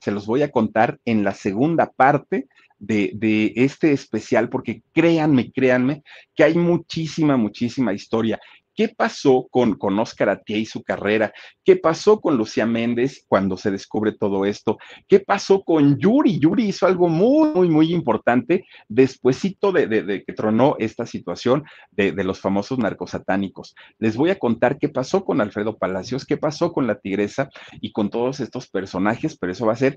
Se los voy a contar en la segunda parte de, de, este especial, porque créanme, créanme, que hay muchísima, muchísima historia. ¿Qué pasó con, con Oscar Atia y su carrera? ¿Qué pasó con Lucía Méndez cuando se descubre todo esto? ¿Qué pasó con Yuri? Yuri hizo algo muy, muy, muy importante despuésito de, de, que tronó esta situación de, los famosos narcosatánicos. Les voy a contar qué pasó con Alfredo Palacios, qué pasó con la tigresa y con todos estos personajes, pero eso va a ser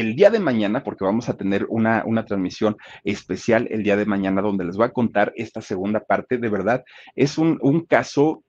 el día de mañana, porque vamos a tener una, una, transmisión especial el día de mañana donde les voy a contar esta segunda parte, de verdad, es un, un caso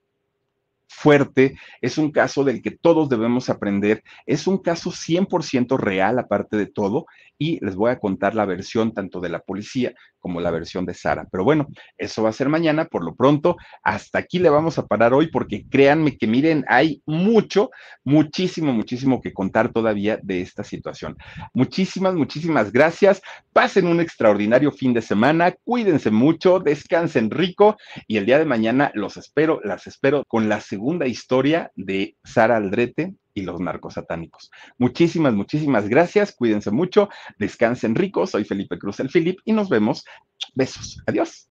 fuerte, es un caso del que todos debemos aprender, es un caso 100% real aparte de todo y les voy a contar la versión tanto de la policía como la versión de Sara. Pero bueno, eso va a ser mañana, por lo pronto, hasta aquí le vamos a parar hoy porque créanme que miren, hay mucho, muchísimo, muchísimo que contar todavía de esta situación. Muchísimas, muchísimas gracias. Pasen un extraordinario fin de semana, cuídense mucho, descansen rico y el día de mañana los espero, las espero con la segunda historia de Sara Aldrete y los narcos satánicos. Muchísimas, muchísimas gracias. Cuídense mucho. Descansen rico. Soy Felipe Cruz el Filip y nos vemos. Besos. Adiós.